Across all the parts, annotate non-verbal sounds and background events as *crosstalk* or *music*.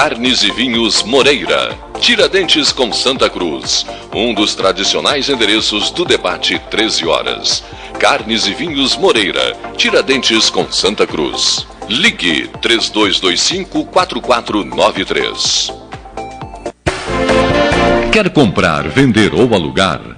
Carnes e Vinhos Moreira. Tiradentes com Santa Cruz. Um dos tradicionais endereços do debate 13 horas. Carnes e Vinhos Moreira. Tiradentes com Santa Cruz. Ligue 3225 4493. Quer comprar, vender ou alugar?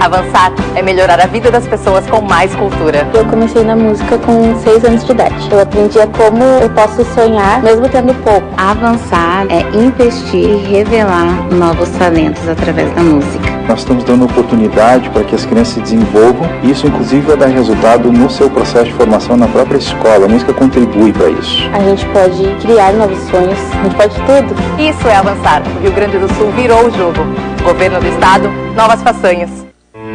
Avançar é melhorar a vida das pessoas com mais cultura. Eu comecei na música com 6 anos de idade. Eu aprendi a como eu posso sonhar, mesmo tendo pouco. Avançar é investir e revelar novos talentos através da música. Nós estamos dando oportunidade para que as crianças se desenvolvam isso, inclusive, vai dar resultado no seu processo de formação na própria escola. A música contribui para isso. A gente pode criar novos sonhos, a gente pode tudo. Isso é avançar. O Rio Grande do Sul virou o jogo. Governo do Estado, novas façanhas.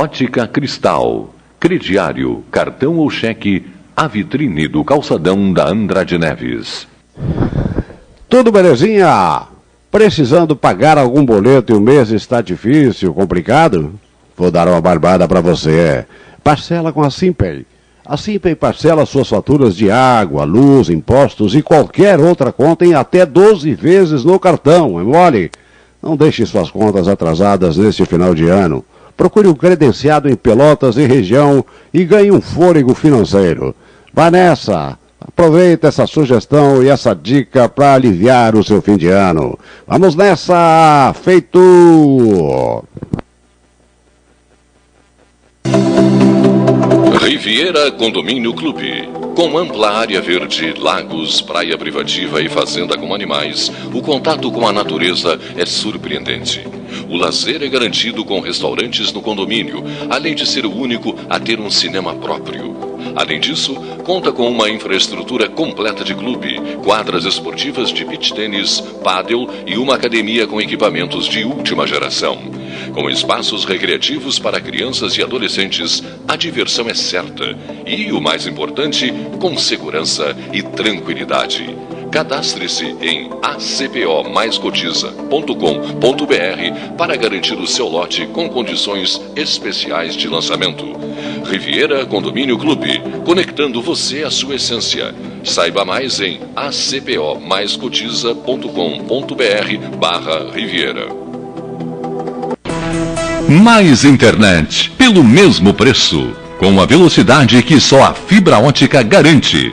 Ótica Cristal crediário, cartão ou cheque, a vitrine do calçadão da Andrade Neves. Tudo belezinha? Precisando pagar algum boleto e o mês está difícil, complicado? Vou dar uma barbada para você. Parcela com a Simpay. A Simpay parcela suas faturas de água, luz, impostos e qualquer outra conta em até 12 vezes no cartão. É mole? Não deixe suas contas atrasadas neste final de ano. Procure um credenciado em Pelotas e região e ganhe um fôlego financeiro. Vá nessa! Aproveita essa sugestão e essa dica para aliviar o seu fim de ano. Vamos nessa! Feito! Riviera Condomínio Clube. Com ampla área verde, lagos, praia privativa e fazenda com animais, o contato com a natureza é surpreendente. O lazer é garantido com restaurantes no condomínio, além de ser o único a ter um cinema próprio. Além disso, conta com uma infraestrutura completa de clube, quadras esportivas de beach tênis, pádel e uma academia com equipamentos de última geração. Com espaços recreativos para crianças e adolescentes, a diversão é certa e, o mais importante, com segurança e tranquilidade. Cadastre-se em acpomaiscotiza.com.br para garantir o seu lote com condições especiais de lançamento. Riviera Condomínio Clube, conectando você à sua essência. Saiba mais em acpomaiscotiza.com.br barra Riviera. Mais internet, pelo mesmo preço, com a velocidade que só a fibra ótica garante.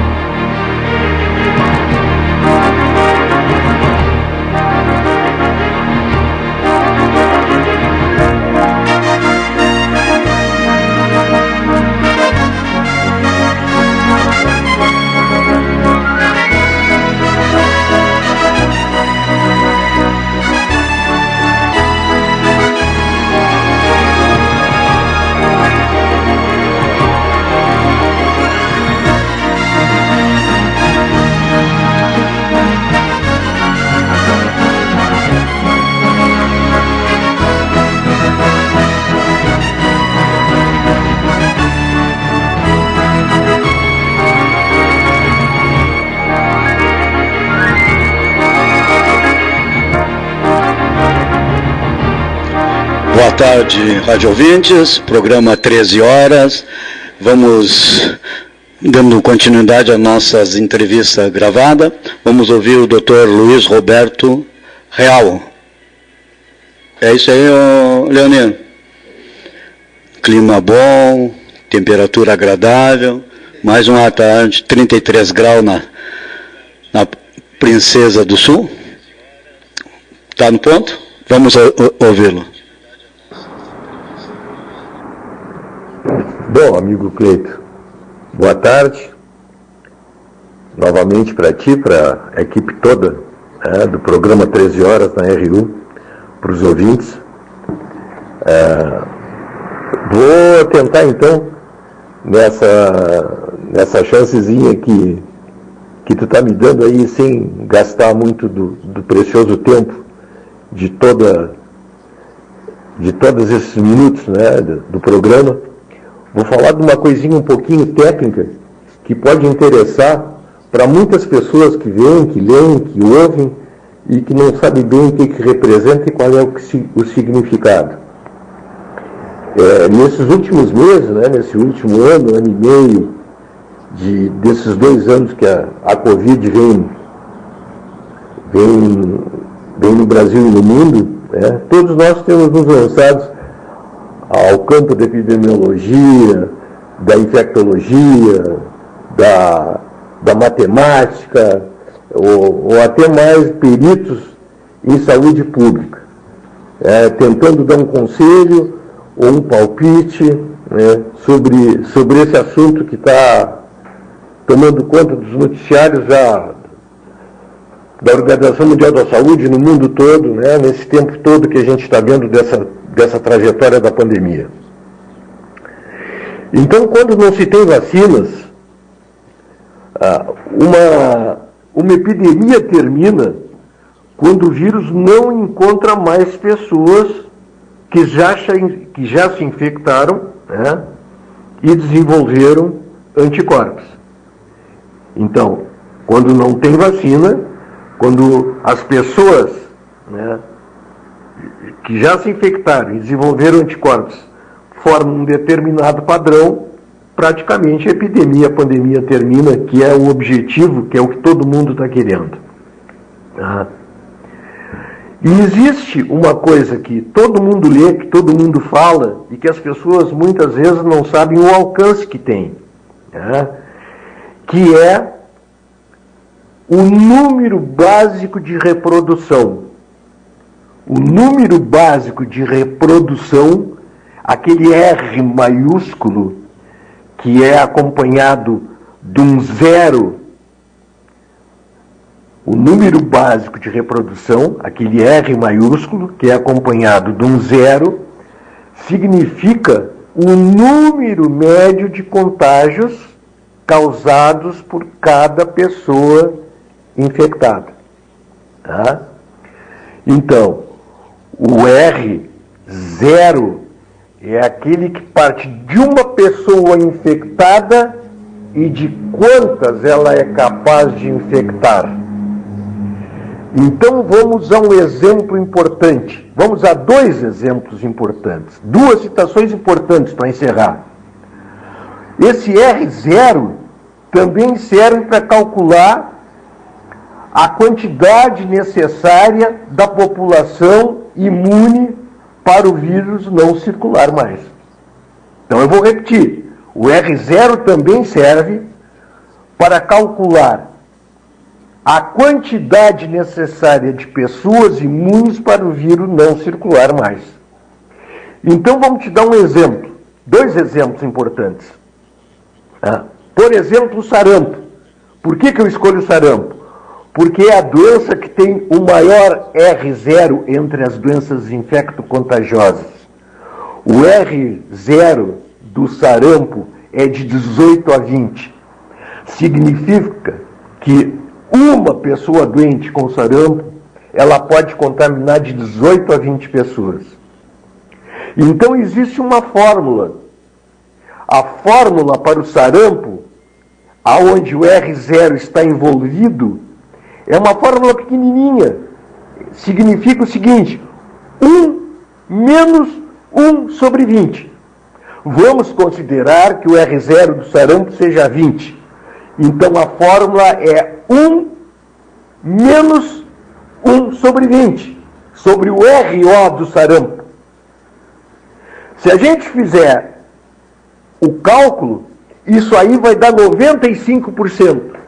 Tarde, rádio ouvintes. Programa 13 horas. Vamos dando continuidade às nossas entrevistas gravadas. Vamos ouvir o Dr. Luiz Roberto Real. É isso aí, Leonino. Clima bom, temperatura agradável, mais uma tarde, 33 graus na, na Princesa do Sul. Está no ponto? Vamos ouvi-lo. Bom, amigo Cleito, boa tarde. Novamente para ti, para a equipe toda né, do programa 13 Horas na RU, para os ouvintes. É, vou tentar então, nessa, nessa chancezinha que, que tu está me dando aí, sem gastar muito do, do precioso tempo de toda de todos esses minutos né, do, do programa, Vou falar de uma coisinha um pouquinho técnica que pode interessar para muitas pessoas que veem, que leem, que ouvem e que não sabem bem o que, que representa e qual é o, que, o significado. É, nesses últimos meses, né, nesse último ano, ano e meio, de, desses dois anos que a, a Covid vem, vem, vem no Brasil e no mundo, né, todos nós temos nos lançado ao campo da epidemiologia, da infectologia, da, da matemática, ou, ou até mais peritos em saúde pública, é, tentando dar um conselho ou um palpite né, sobre, sobre esse assunto que está tomando conta dos noticiários já da Organização Mundial da Saúde no mundo todo, né, nesse tempo todo que a gente está vendo dessa dessa trajetória da pandemia. Então, quando não se tem vacinas, ah, uma, uma epidemia termina quando o vírus não encontra mais pessoas que já, que já se infectaram né, e desenvolveram anticorpos. Então, quando não tem vacina, quando as pessoas né, que já se infectaram e desenvolveram anticorpos formam um determinado padrão, praticamente a epidemia, a pandemia termina, que é o objetivo, que é o que todo mundo está querendo. Ah. E existe uma coisa que todo mundo lê, que todo mundo fala, e que as pessoas muitas vezes não sabem o alcance que tem, né? que é o número básico de reprodução o número básico de reprodução, aquele R maiúsculo, que é acompanhado de um zero, o número básico de reprodução, aquele R maiúsculo, que é acompanhado de um zero, significa o número médio de contágios causados por cada pessoa infectada. Tá? Então, o R zero é aquele que parte de uma pessoa infectada e de quantas ela é capaz de infectar. Então vamos a um exemplo importante. Vamos a dois exemplos importantes. Duas citações importantes para encerrar. Esse R0 também serve para calcular a quantidade necessária da população imune para o vírus não circular mais. Então eu vou repetir: o R0 também serve para calcular a quantidade necessária de pessoas imunes para o vírus não circular mais. Então vamos te dar um exemplo, dois exemplos importantes. Ah, por exemplo, o sarampo. Por que, que eu escolho o sarampo? Porque é a doença que tem o maior R0 entre as doenças infecto-contagiosas. O R0 do sarampo é de 18 a 20. Significa que uma pessoa doente com sarampo, ela pode contaminar de 18 a 20 pessoas. Então existe uma fórmula. A fórmula para o sarampo, aonde o R0 está envolvido, é uma fórmula pequenininha. Significa o seguinte: 1 menos 1 sobre 20. Vamos considerar que o R0 do sarampo seja 20. Então a fórmula é 1 menos 1 sobre 20, sobre o RO do sarampo. Se a gente fizer o cálculo, isso aí vai dar 95%.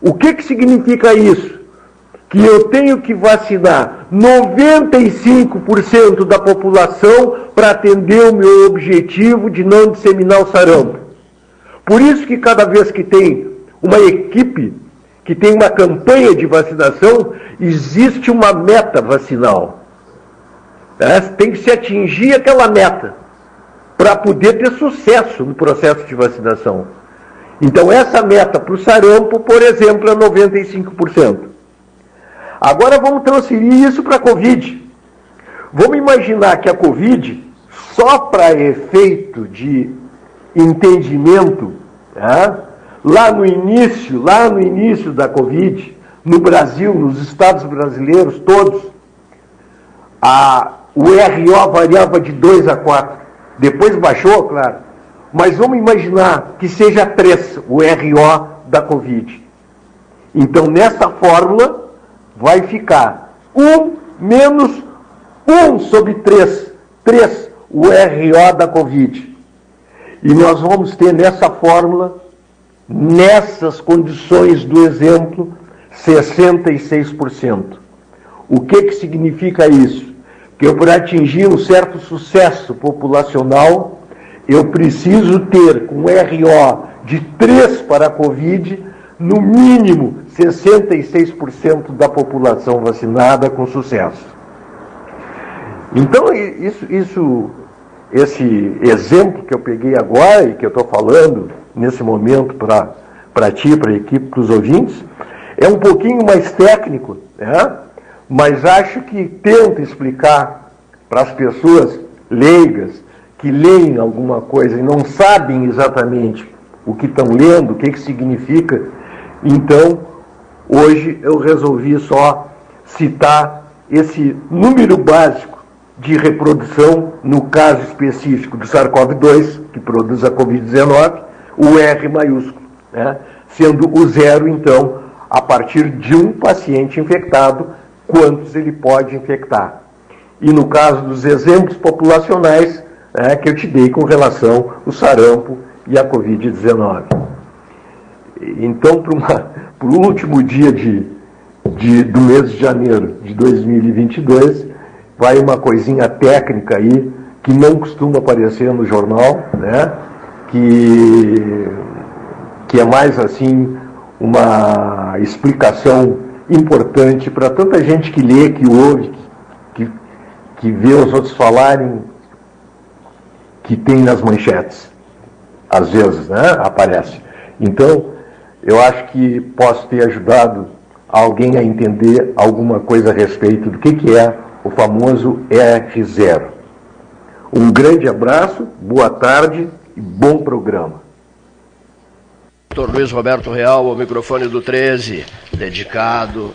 O que, que significa isso? Que eu tenho que vacinar 95% da população para atender o meu objetivo de não disseminar o sarampo. Por isso que cada vez que tem uma equipe que tem uma campanha de vacinação, existe uma meta vacinal. É, tem que se atingir aquela meta para poder ter sucesso no processo de vacinação. Então, essa meta para o sarampo, por exemplo, é 95%. Agora vamos transferir isso para a Covid. Vamos imaginar que a Covid, só para efeito de entendimento, tá? lá no início, lá no início da Covid, no Brasil, nos estados brasileiros todos, a, o RO variava de 2 a 4. Depois baixou, claro. Mas vamos imaginar que seja 3 o RO da Covid. Então, nessa fórmula, vai ficar 1 menos 1 sobre 3. 3 o RO da Covid. E nós vamos ter nessa fórmula nessas condições do exemplo, 66%. O que, que significa isso? Que eu, para atingir um certo sucesso populacional, eu preciso ter com RO de 3 para a Covid, no mínimo 66% da população vacinada com sucesso. Então, isso, isso, esse exemplo que eu peguei agora e que eu estou falando, nesse momento para ti, para a equipe, para os ouvintes. É um pouquinho mais técnico, né? mas acho que tenta explicar para as pessoas leigas que leem alguma coisa e não sabem exatamente o que estão lendo, o que, que significa. Então, hoje eu resolvi só citar esse número básico de reprodução, no caso específico do SARS-CoV-2, que produz a Covid-19, o R maiúsculo, né? sendo o zero, então, a partir de um paciente infectado, quantos ele pode infectar. E no caso dos exemplos populacionais né, que eu te dei com relação ao sarampo e a Covid-19. Então, para *laughs* o último dia de, de, do mês de janeiro de 2022, vai uma coisinha técnica aí que não costuma aparecer no jornal, né? que, que é mais assim uma explicação importante para tanta gente que lê, que ouve, que, que vê os outros falarem, que tem nas manchetes. Às vezes, né? Aparece. Então, eu acho que posso ter ajudado alguém a entender alguma coisa a respeito do que, que é o famoso R0. Um grande abraço, boa tarde e bom programa. Dr. Luiz Roberto Real, ao microfone do 13, dedicado,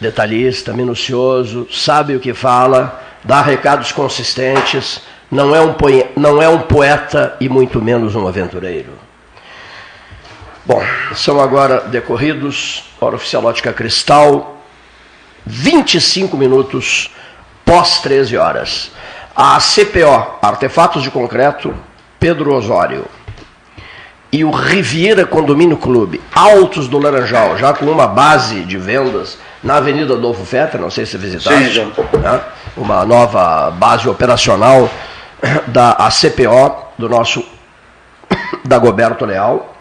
detalhista, minucioso, sabe o que fala, dá recados consistentes, não é um, não é um poeta e muito menos um aventureiro. Bom, são agora decorridos, hora oficial ótica cristal, 25 minutos pós 13 horas. A CPO, Artefatos de Concreto, Pedro Osório. E o Riviera Condomínio Clube, Altos do Laranjal, já com uma base de vendas na Avenida Adolfo Fetter, não sei se visitaste, Sim, né? uma nova base operacional da ACPO, do nosso *coughs* Dagoberto Leal.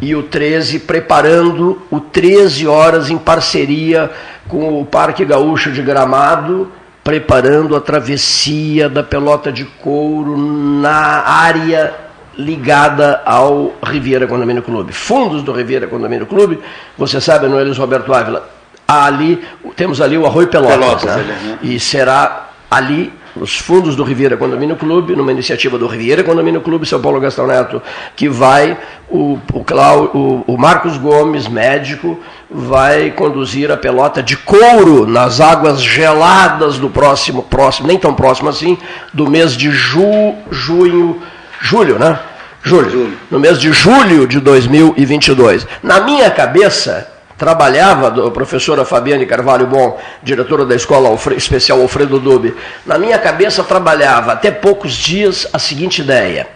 E o 13 preparando o 13 horas em parceria com o Parque Gaúcho de Gramado, preparando a travessia da pelota de couro na área ligada ao Riviera Condomínio Clube. Fundos do Riviera Condomínio Clube, você sabe, não é, Luiz Roberto Ávila? Ali, temos ali o Arroio Pelotas, Pelotas né? Ali, né? e será ali nos fundos do Riviera Condomínio Clube, numa iniciativa do Riviera Condomínio Clube, São Paulo Gastão Neto, que vai, o, o, Clau, o, o Marcos Gomes, médico, vai conduzir a pelota de couro nas águas geladas do próximo, próximo, nem tão próximo assim, do mês de ju, junho, julho, né? Julho. julho. No mês de julho de 2022. Na minha cabeça, trabalhava, a professora Fabiane Carvalho Bom, diretora da Escola Especial Alfredo Dube, na minha cabeça trabalhava até poucos dias a seguinte ideia.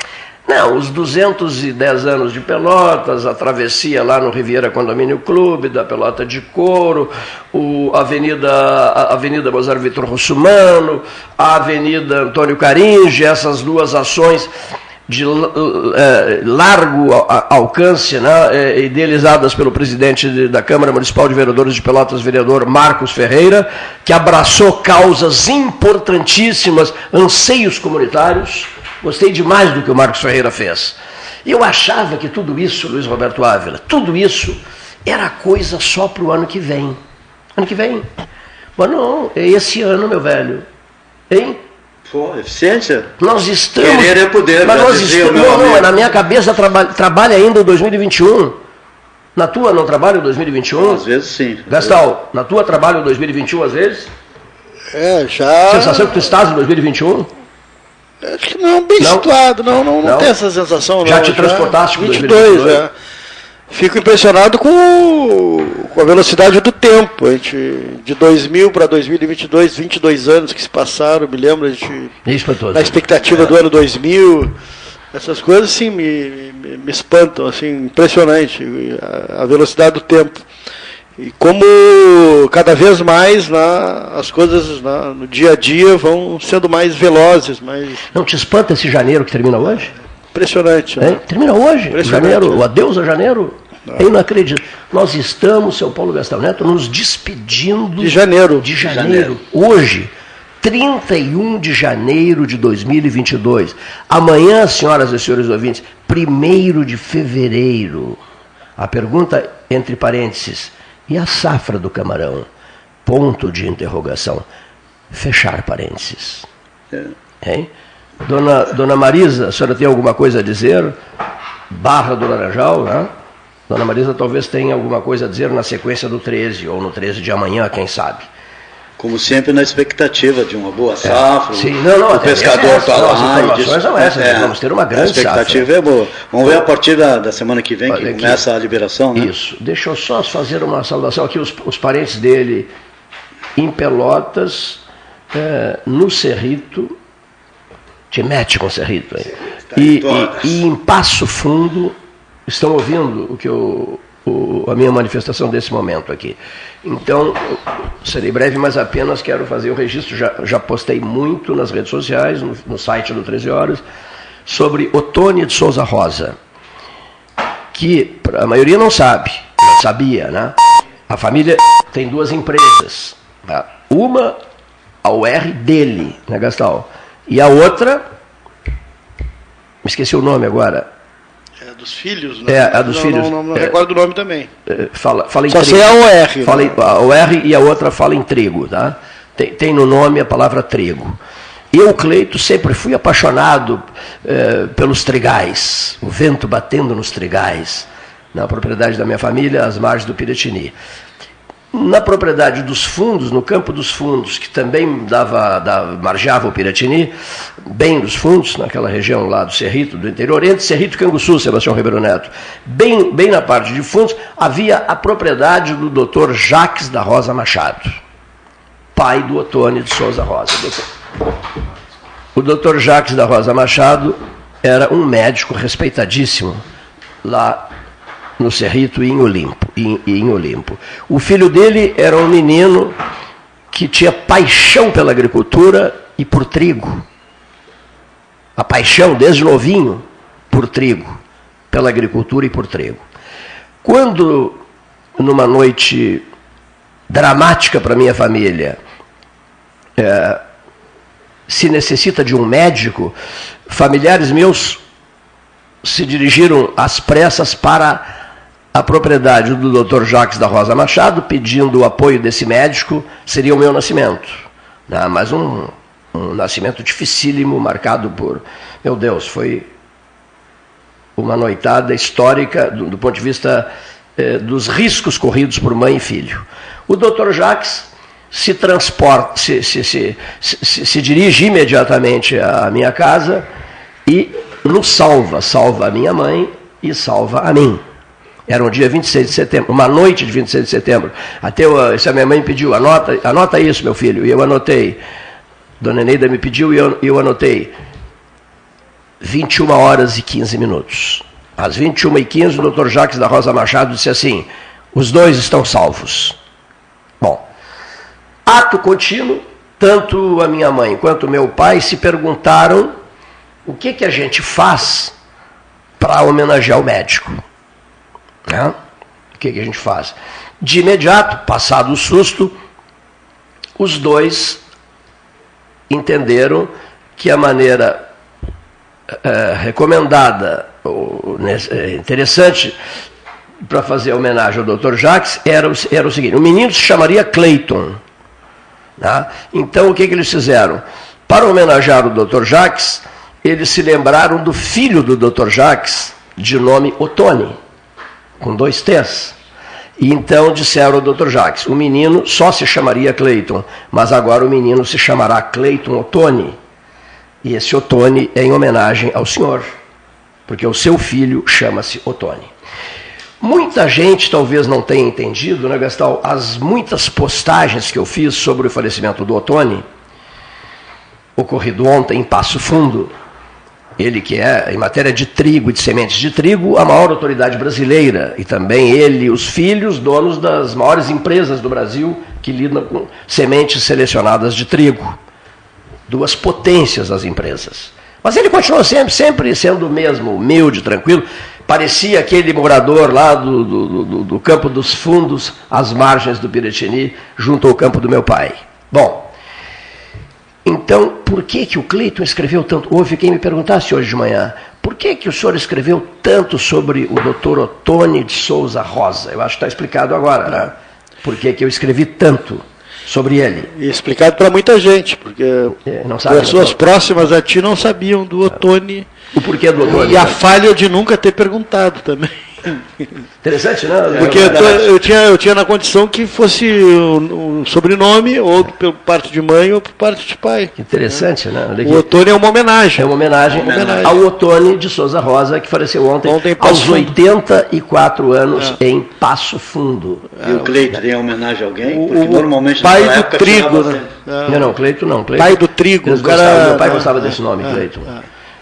Não, os 210 anos de Pelotas, a travessia lá no Riviera Condomínio Clube, da Pelota de Couro, o Avenida, a Avenida Mozart Vitor Russumano, a Avenida Antônio Caringe, essas duas ações de eh, largo alcance, né, eh, idealizadas pelo presidente da Câmara Municipal de Vereadores de Pelotas, vereador Marcos Ferreira, que abraçou causas importantíssimas, anseios comunitários. Gostei demais do que o Marcos Ferreira fez. Eu achava que tudo isso, Luiz Roberto Ávila, tudo isso era coisa só para o ano que vem. Ano que vem. Mas não, é esse ano, meu velho. Hein? Pô, eficiência? Nós estamos. Querer é poder, mas nós dizia estamos. Não, não, amigo. na minha cabeça trabalha, trabalha ainda o 2021. Na tua não trabalha o 2021? Às vezes sim. Gastal, na tua trabalha o 2021 às vezes? É, já. Sensação que tu estás em 2021? Acho que não, bem Não? situado, não, não, não, Não? tem essa sensação. Já não, te transportaste com 22, 2022? é. Fico impressionado com, com a velocidade do tempo. A gente, de 2000 para 2022, 22 anos que se passaram, me lembro, a gente, todos. na expectativa do ano 2000, essas coisas sim me, me, me espantam, assim, impressionante a, a velocidade do tempo. E como cada vez mais na, as coisas na- no dia a dia vão sendo mais velozes, mais Não te espanta esse janeiro que termina hoje? Impressionante. Né? Termina hoje, janeiro, né? o adeus a janeiro. É inacreditável. Nós estamos, seu Paulo Gastão Neto, nos despedindo De janeiro. de janeiro. Hoje, 31 de janeiro de 2022. Amanhã, senhoras e senhores ouvintes, 1 de fevereiro. A pergunta, entre parênteses, e a safra do camarão? Ponto de interrogação. Fechar parênteses. Hein? Dona, Dona Marisa, a senhora tem alguma coisa a dizer? Barra do Laranjal, né? Dona Marisa talvez tenha alguma coisa a dizer na sequência do 13, ou no 13 de amanhã, quem sabe. Como sempre, na expectativa de uma boa safra. Sim, não, não, o pescador está lá. as informações são essas, vamos ter uma grande A expectativa é boa. Vamos ver a partir da, da semana que vem, Olha que aqui. começa a liberação, né? Isso. Deixa eu só fazer uma saudação aqui, os, os parentes dele em Pelotas, eh, no Cerrito, te mete com o Cerrito aí. E, e- e em Passo Fundo, estão ouvindo o que eu, o- a minha manifestação desse momento aqui. Então, serei breve, mas apenas quero fazer o registro, já, já postei muito nas redes sociais, no, no site do 13 Horas, sobre Otônia de Souza Rosa que a maioria não sabe, não sabia, né? A família tem duas empresas. tá? Uma, a UR dele, né, Gastal? E a outra, me esqueci o nome agora, É dos filhos, né? É, a dos não, filhos. Não, não, não É. recordo o nome também. eh, fala, fala em Só trigo. sei a OR, Fala né? a OR e a outra fala em trigo, tá? Tem, tem no nome a palavra trigo. Eu, Cleito, sempre fui apaixonado eh, pelos trigais, o vento batendo nos trigais, na propriedade da minha família, às margens do Piratini. Na propriedade dos fundos, no campo dos fundos, que também dava, dava, margeava o Piratini, bem dos fundos, naquela região lá do Cerrito, do interior, entre Cerrito e Canguçu, Sebastião Ribeiro Neto, bem, bem na parte de fundos, havia a propriedade do doutor Jacques da Rosa Machado, pai do Otônio de Souza Rosa. O doutor Jacques da Rosa Machado era um médico respeitadíssimo lá no Cerrito em Olimpo, em, em Olimpo. O filho dele era um menino que tinha paixão pela agricultura e por trigo. A paixão, desde novinho, por trigo, pela agricultura e por trigo. Quando, numa noite dramática para minha família, eh, se necessita de um médico, familiares meus se dirigiram às pressas para a propriedade do Dr. Jacques da Rosa Machado, pedindo o apoio desse médico, seria o meu nascimento. Né? Mas um, um nascimento dificílimo, marcado por. Meu Deus, foi uma noitada histórica do, do ponto de vista eh, dos riscos corridos por mãe e filho. O Dr. Jacques se transporta, se, se, se, se, se dirige imediatamente à minha casa e nos salva, salva a minha mãe e salva a mim. Era um dia 26 de setembro, uma noite de 26 de setembro. Até eu, se a minha mãe pediu, anota, anota isso, meu filho, e eu anotei. Dona Eneida me pediu e eu, eu anotei. 21 horas e 15 minutos. Às 21h15, o doutor Jacques da Rosa Machado disse assim: os dois estão salvos. Bom, ato contínuo, tanto a minha mãe quanto meu pai se perguntaram o que, que a gente faz para homenagear o médico. Né? O que, que a gente faz? De imediato, passado o susto, os dois entenderam que a maneira é, recomendada, ou, é, interessante para fazer homenagem ao Dr. Jacques era, era o seguinte: o menino se chamaria Clayton. Tá? Então o que, que eles fizeram? Para homenagear o Dr. Jacques, eles se lembraram do filho do Dr. Jacques, de nome Otone, com dois T's. E então disseram ao Dr. Jacques: o menino só se chamaria Clayton, mas agora o menino se chamará Clayton Otone. E esse Otone é em homenagem ao senhor, porque o seu filho chama-se Otone. Muita gente talvez não tenha entendido, né, Gastal, as muitas postagens que eu fiz sobre o falecimento do Otone, ocorrido ontem em Passo Fundo, ele que é, em matéria de trigo e de sementes de trigo, a maior autoridade brasileira, e também ele, os filhos, donos das maiores empresas do Brasil que lidam com sementes selecionadas de trigo. Duas potências das empresas. Mas ele continuou sempre, sempre sendo o mesmo, humilde, tranquilo. Parecia aquele morador lá do, do, do, do campo dos fundos, às margens do Piratini, junto ao campo do meu pai. Bom, então, por que, que o Cleiton escreveu tanto? Houve quem me perguntasse hoje de manhã, por que, que o senhor escreveu tanto sobre o doutor Otone de Souza Rosa? Eu acho que está explicado agora, né? Por que, que eu escrevi tanto sobre ele? E explicado para muita gente, porque é, não sabe, pessoas próximas a ti não sabiam do Otone. O porquê do Otone? E a falha de nunca ter perguntado também. *laughs* Interessante, né? Porque eu, eu, tinha, eu tinha na condição que fosse um, um sobrenome, ou por parte de mãe, ou por parte de pai. Interessante, né? O Otone é uma homenagem. É uma homenagem, uma homenagem. ao Otone de Souza Rosa, que faleceu ontem, ontem aos fundo. 84 anos, é. em Passo Fundo. E o Cleito tem homenagem a alguém? Porque o, normalmente pai do época, trigo, né? Não, não, Cleito não. Cleito, pai do trigo. O cara, meu pai gostava desse nome, é, Cleito.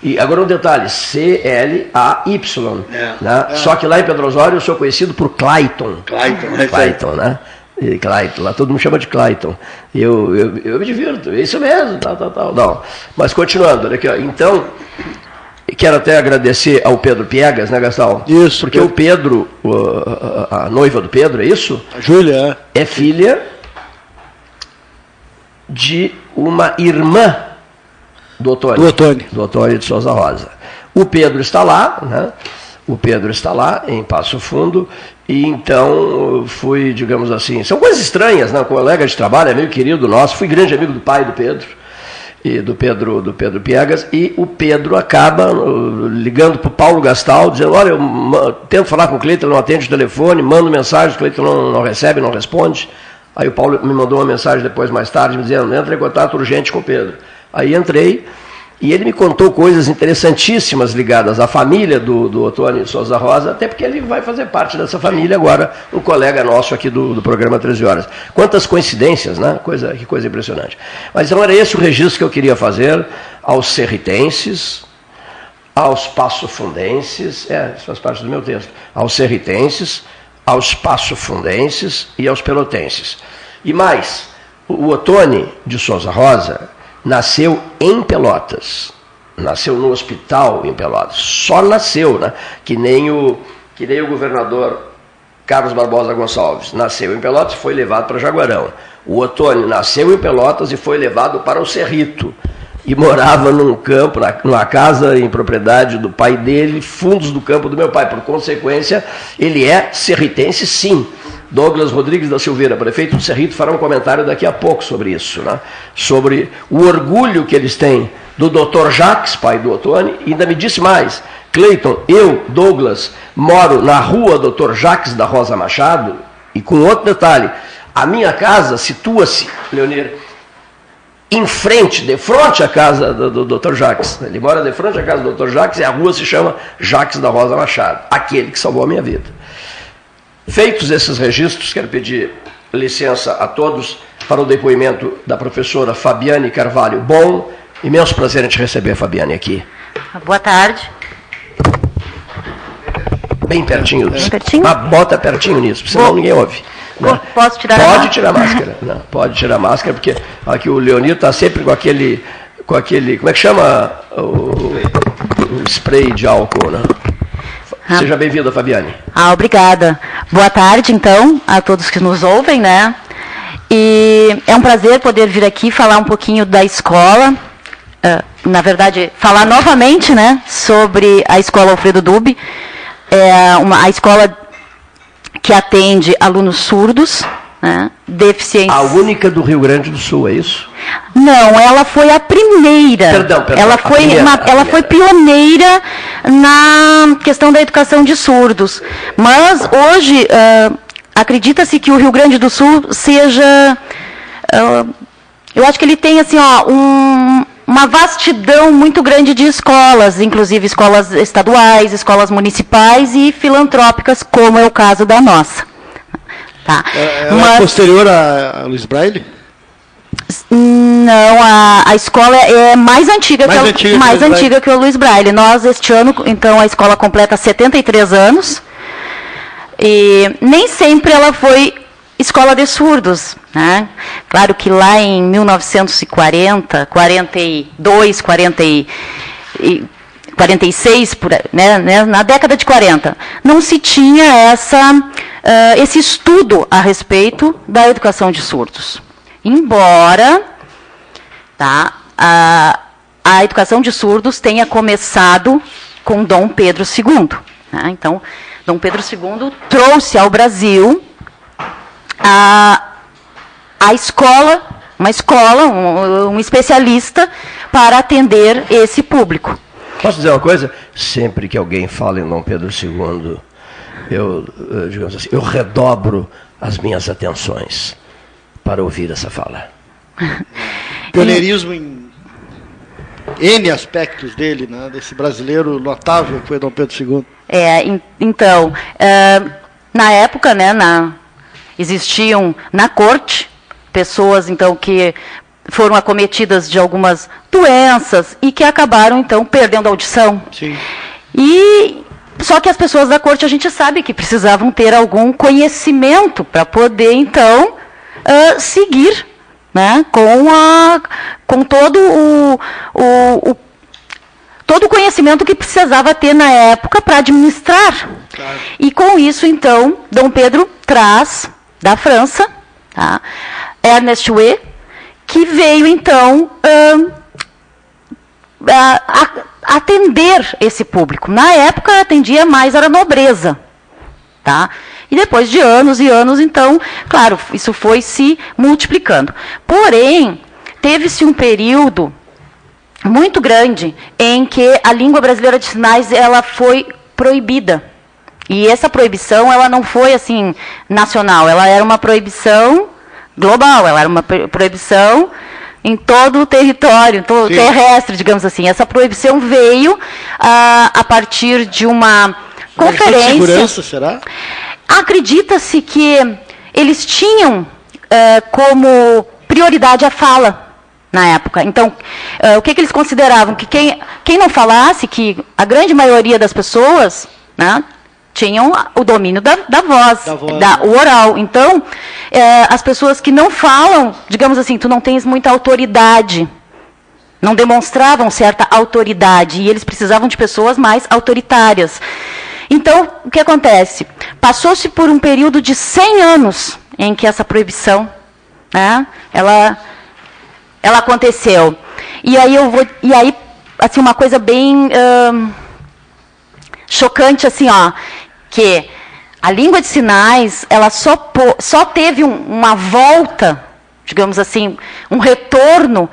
É. E agora um detalhe, C-L-A-Y. É, né? É. Só que lá em Pedro Osório eu sou conhecido por Clayton. Clayton, é Clayton, né? E Clayton, lá todo mundo chama de Clayton. Eu, eu, eu me divirto, é isso mesmo, tal, tal, tal. Não. Mas continuando, aqui, ó. então, quero até agradecer ao Pedro Piegas, né, Gastão? Isso. Porque Pedro. o Pedro, a, a, noiva do Pedro, é isso? A Júlia. É filha de uma irmã do Otônio. Do Otônio. Do Otônio de Souza Rosa. O Pedro está lá, né? O Pedro está lá, em Passo Fundo, e então fui, digamos assim, são coisas estranhas, né? Um colega de trabalho, é meio querido nosso, fui grande amigo do pai do Pedro, e do Pedro, do Pedro Piegas, e o Pedro acaba uh, ligando para o Paulo Gastal, dizendo, olha, eu tento falar com o Cleiton, não atende o telefone, mando mensagem, o Cleiton não, não recebe, não responde. Aí o Paulo me mandou uma mensagem depois, mais tarde, me dizendo, entra em contato urgente com o Pedro. Aí entrei e ele me contou coisas interessantíssimas ligadas à família do, do Otônio Souza Rosa, até porque ele vai fazer parte dessa família agora, um colega nosso aqui do, do programa 13 Horas. Quantas coincidências, né? Coisa, que coisa impressionante. Mas então era esse o registro que eu queria fazer aos serritenses, aos passofundenses, é, isso faz parte do meu texto, aos serritenses, aos passofundenses e aos pelotenses. E mais, o Otone de Souza Rosa nasceu em Pelotas. Nasceu no hospital em Pelotas. Só nasceu, né? Que nem o, que nem o governador Carlos Barbosa Gonçalves. Nasceu em Pelotas e foi levado para Jaguarão. O Otônio nasceu em Pelotas e foi levado para o Cerrito. E morava num campo, numa casa em propriedade do pai dele, fundos do campo do meu pai. Por consequência, ele é serritense, sim. Douglas Rodrigues da Silveira, prefeito do Cerrito, fará um comentário daqui a pouco sobre isso, né? sobre o orgulho que eles têm do Dr. Jacques, pai do Otone, e ainda me disse mais, Cleiton, eu, Douglas, moro na rua Dr. Jacques da Rosa Machado, e com outro detalhe, a minha casa situa-se, Leonir, em frente, de frente à casa do, do, Dr. Jacques. Ele mora de frente à casa do Dr. Jacques e a rua se chama Jacques da Rosa Machado, aquele que salvou a minha vida. Feitos esses registros, quero pedir licença a todos para o depoimento da professora Fabiane Carvalho. Bom, imenso prazer em te receber, Fabiane, aqui. Boa tarde. Bem pertinho. Bem pertinho? Mas bota pertinho nisso, senão Vou- ninguém ouve. né? Posso tirar a Pode máscara? tirar a máscara. *laughs* Não, pode tirar a máscara, porque aqui o Leonir está sempre com aquele, com aquele. Como é que chama o, o spray de álcool, né? Seja bem-vinda, Fabiane. Ah, obrigada. Boa tarde, então, a todos que nos ouvem, né? E é um prazer poder vir aqui falar um pouquinho da escola. Ah, na verdade, falar novamente, né, sobre a escola Alfredo Dube. É uma, a escola que atende alunos surdos, né, deficientes. A única do Rio Grande do Sul, é isso? Não, ela foi a primeira. Perdão, perdão, Ela foi, primeira, uma- ela foi pioneira na questão da educação de surdos. Mas hoje ah, acredita-se que o Rio Grande do Sul seja, ah, eu acho que ele tem assim, ó, um- uma vastidão muito grande de escolas, inclusive escolas estaduais, escolas municipais e filantrópicas, como é o caso da nossa. Tá. É, Mas- é posterior a, a Luiz Braille? Não, a, a escola é mais antiga, Mais que, a, antiga que o mais Luiz antiga que o Luiz Braille. Nós, este ano, então, a escola completa 73 anos. E nem sempre ela foi escola de surdos. Né? Claro que lá em 1940, 42, 40 e, e 46, por, né, né, na década de 40, não se tinha essa, ah, esse estudo a respeito da educação de surdos. Embora tá, a, a educação de surdos tenha começado com Dom Pedro II. né? Então, Dom Pedro II trouxe ao Brasil a, a escola, uma escola, um, um especialista para atender esse público. Posso dizer uma coisa? Sempre que alguém fala em Dom Pedro II, eu, eh, digamos assim, eu redobro as minhas atenções para ouvir essa fala. *laughs* Pioneirismo em N aspectos dele, né? Desse brasileiro notável que foi Dom Pedro II. É, en- então, é, na época, né, na, existiam na corte pessoas, então, que foram acometidas de algumas doenças e que acabaram, então, perdendo a audição. Sim. E só que as pessoas da corte a gente sabe que precisavam ter algum conhecimento para poder então ah, seguir, né, com a com todo o, o, o todo o conhecimento que precisava ter na época para administrar. E com isso então Dom Pedro traz da França, tá, Ernest Hue, que veio então a- a- atender esse público. Na época atendia mais era a nobreza, tá? E depois de anos e anos, então, claro, isso foi se multiplicando. Porém, teve-se um período muito grande em que a língua brasileira de sinais ela foi proibida. E essa proibição ela não foi assim nacional, ela era uma proibição global, ela era uma pro- proibição em todo o território, todo terrestre, digamos assim. Essa proibição veio ah, a partir de uma questão de conferência. segurança, será? Acredita-se que eles tinham eh, como prioridade a fala na época. Então, eh, o que, que eles consideravam? Que quem, quem não falasse, que a grande maioria das pessoas né, tinham o domínio da, da voz, Da voz, da- o oral. Então, eh, as pessoas que não falam, digamos assim, tu não tens muita autoridade. Não demonstravam certa autoridade e eles precisavam de pessoas mais autoritárias. Então, o que acontece? Passou-se por um período de 100 anos em que essa proibição, né, ela, ela aconteceu. E aí eu vou, e aí assim uma coisa bem ahn, chocante assim, ó, que a língua de sinais, ela só, po- só teve um- uma volta, digamos assim, um retorno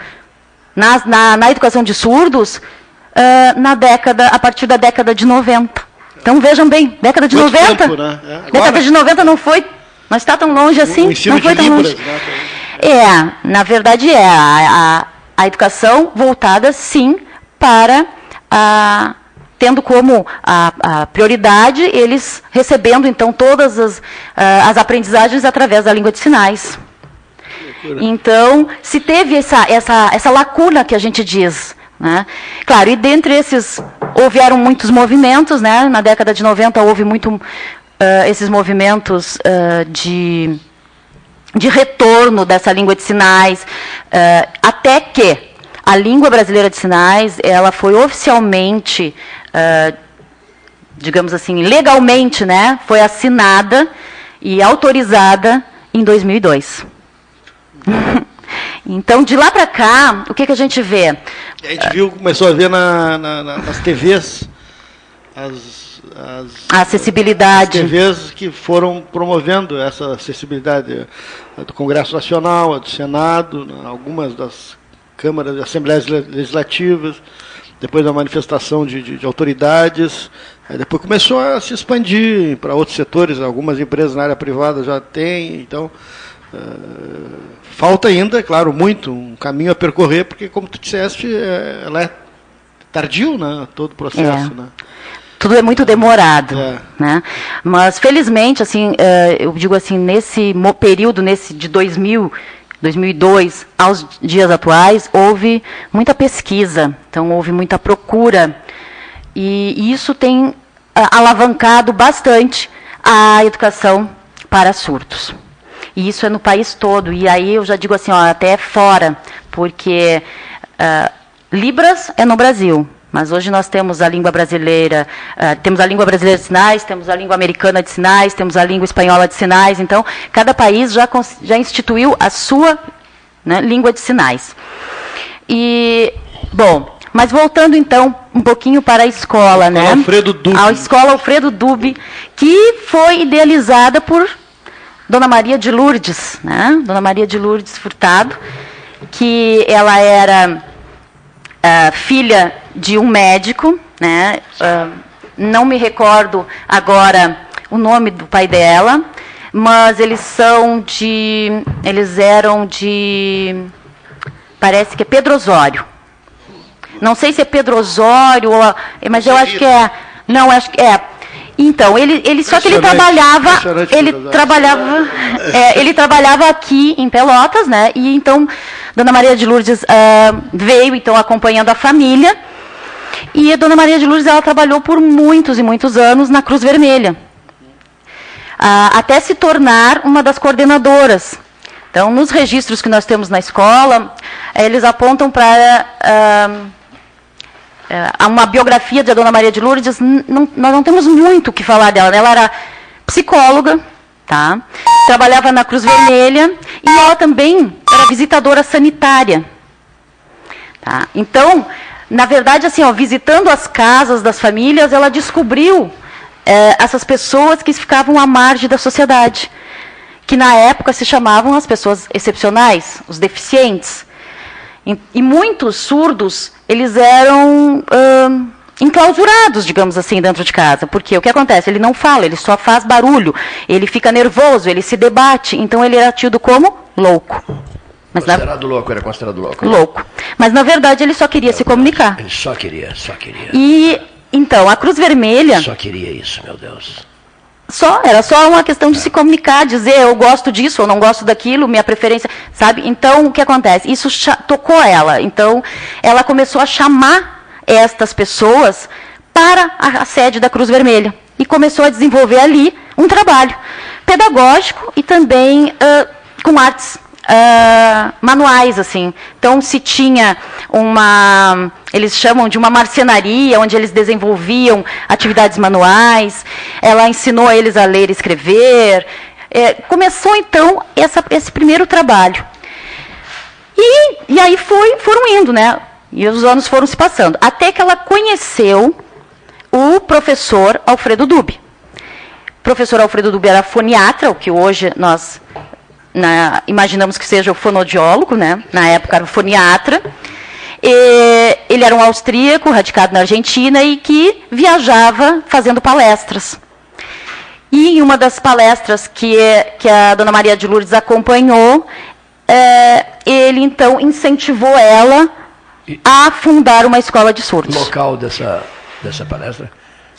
na, na, na educação de surdos ah, na década, a partir da década de 90. Então vejam bem, década de Muito 90. tempo, né? É, agora- Década de 90 não foi, não está tão longe assim, não foi tão Libras, longe. né? É, na verdade é a, a, a educação voltada sim para a tendo como a, a prioridade eles recebendo então todas as, as aprendizagens através da língua de sinais. Então, se teve essa, essa, essa lacuna que a gente diz, Né? Claro, e dentre esses, houveram muitos movimentos, né? na década de 90 houve muito uh, esses movimentos uh, de, de retorno dessa língua de sinais, uh, até que a língua brasileira de sinais ela foi oficialmente, digamos assim, legalmente, né? foi assinada e autorizada em 2002. *laughs* Então, de lá para cá, o que, que a gente vê? A gente viu, começou a ver na, na, nas TVs as, as, a acessibilidade. As TVs que foram promovendo essa acessibilidade do Congresso Nacional, do Senado, algumas das câmaras, assembleias legislativas, depois da manifestação de, de, de autoridades, depois começou a se expandir para outros setores, algumas empresas na área privada já têm, então falta ainda, é claro, muito, um caminho a percorrer, porque como tu disseste, é, ela é tardio, né, todo o processo, é. né? Tudo é muito demorado, é. né? Mas felizmente, assim, é, eu digo assim, nesse período, nesse de 2000 2002 aos dias atuais, houve muita pesquisa, então houve muita procura. E isso tem alavancado bastante a educação para surdos. E isso é no país todo. E aí eu já digo assim, ó, até fora, porque uh, Libras é no Brasil, mas hoje nós temos a língua brasileira, uh, temos a língua brasileira de sinais, temos a língua americana de sinais, temos a língua espanhola de sinais. Então, cada país já, já instituiu a sua né, língua de sinais. E, bom, mas voltando então um pouquinho para a escola, né? Alfredo Dube. A escola Alfredo Dube, que foi idealizada por Dona Maria de Lourdes, né? Dona Maria de Lourdes Furtado, que ela era uh, filha de um médico, né? Uh, não me recordo agora o nome do pai dela, mas eles são de, eles eram de, parece que é Pedro Osório. Não sei se é Pedro Osório, ou, mas eu acho que é, não, acho que é. Então, ele, ele só que ele trabalhava, ele trabalhava, *laughs* é, ele trabalhava aqui em Pelotas, né? E então, Dona Maria de Lourdes uh, veio então acompanhando a família e a Dona Maria de Lourdes ela trabalhou por muitos e muitos anos na Cruz Vermelha, ah, até se tornar uma das coordenadoras. Então, nos registros que nós temos na escola, eles apontam para ah, ah, uma biografia da Dona Maria de Lourdes. Não, nós não temos muito o que falar dela. Ela era psicóloga, tá? trabalhava na Cruz Vermelha e ela também era visitadora sanitária. Tá? Então, na verdade, assim, ó, visitando as casas das famílias, ela descobriu é, essas pessoas que ficavam à margem da sociedade, que na época se chamavam as pessoas excepcionais, os deficientes. E, e muitos surdos, eles eram uh, enclausurados, digamos assim, dentro de casa. Porque o que acontece? Ele não fala, ele só faz barulho, ele fica nervoso, ele se debate, então ele era tido como louco. Mas considerado na... louco, era considerado louco. Louco. Mas na verdade ele só queria se comunicar. Ele só queria, só queria. E então, a Cruz Vermelha. Só queria isso, meu Deus. Só, era só uma questão de se comunicar, dizer eu gosto disso ou não gosto daquilo, minha preferência, sabe? Então, o que acontece? Isso tocou ela. Então, ela começou a chamar estas pessoas para a sede da Cruz Vermelha e começou a desenvolver ali um trabalho pedagógico e também uh, com artes uh, manuais, assim. Então, se tinha uma, eles chamam de uma marcenaria, onde eles desenvolviam atividades manuais, ela ensinou eles a ler e escrever. É, começou, então, essa, esse primeiro trabalho. E, e aí foi, foram indo, né? E os anos foram se passando. Até que ela conheceu o professor Alfredo Dube. O professor Alfredo Dube era foniatra, o que hoje nós na, imaginamos que seja o fonodiólogo, né? na época era o foniatra. E ele era um austríaco, radicado na Argentina, e que viajava fazendo palestras. E em uma das palestras que, que a dona Maria de Lourdes acompanhou, é, ele então incentivou ela a fundar uma escola de surdos. O local dessa, dessa palestra?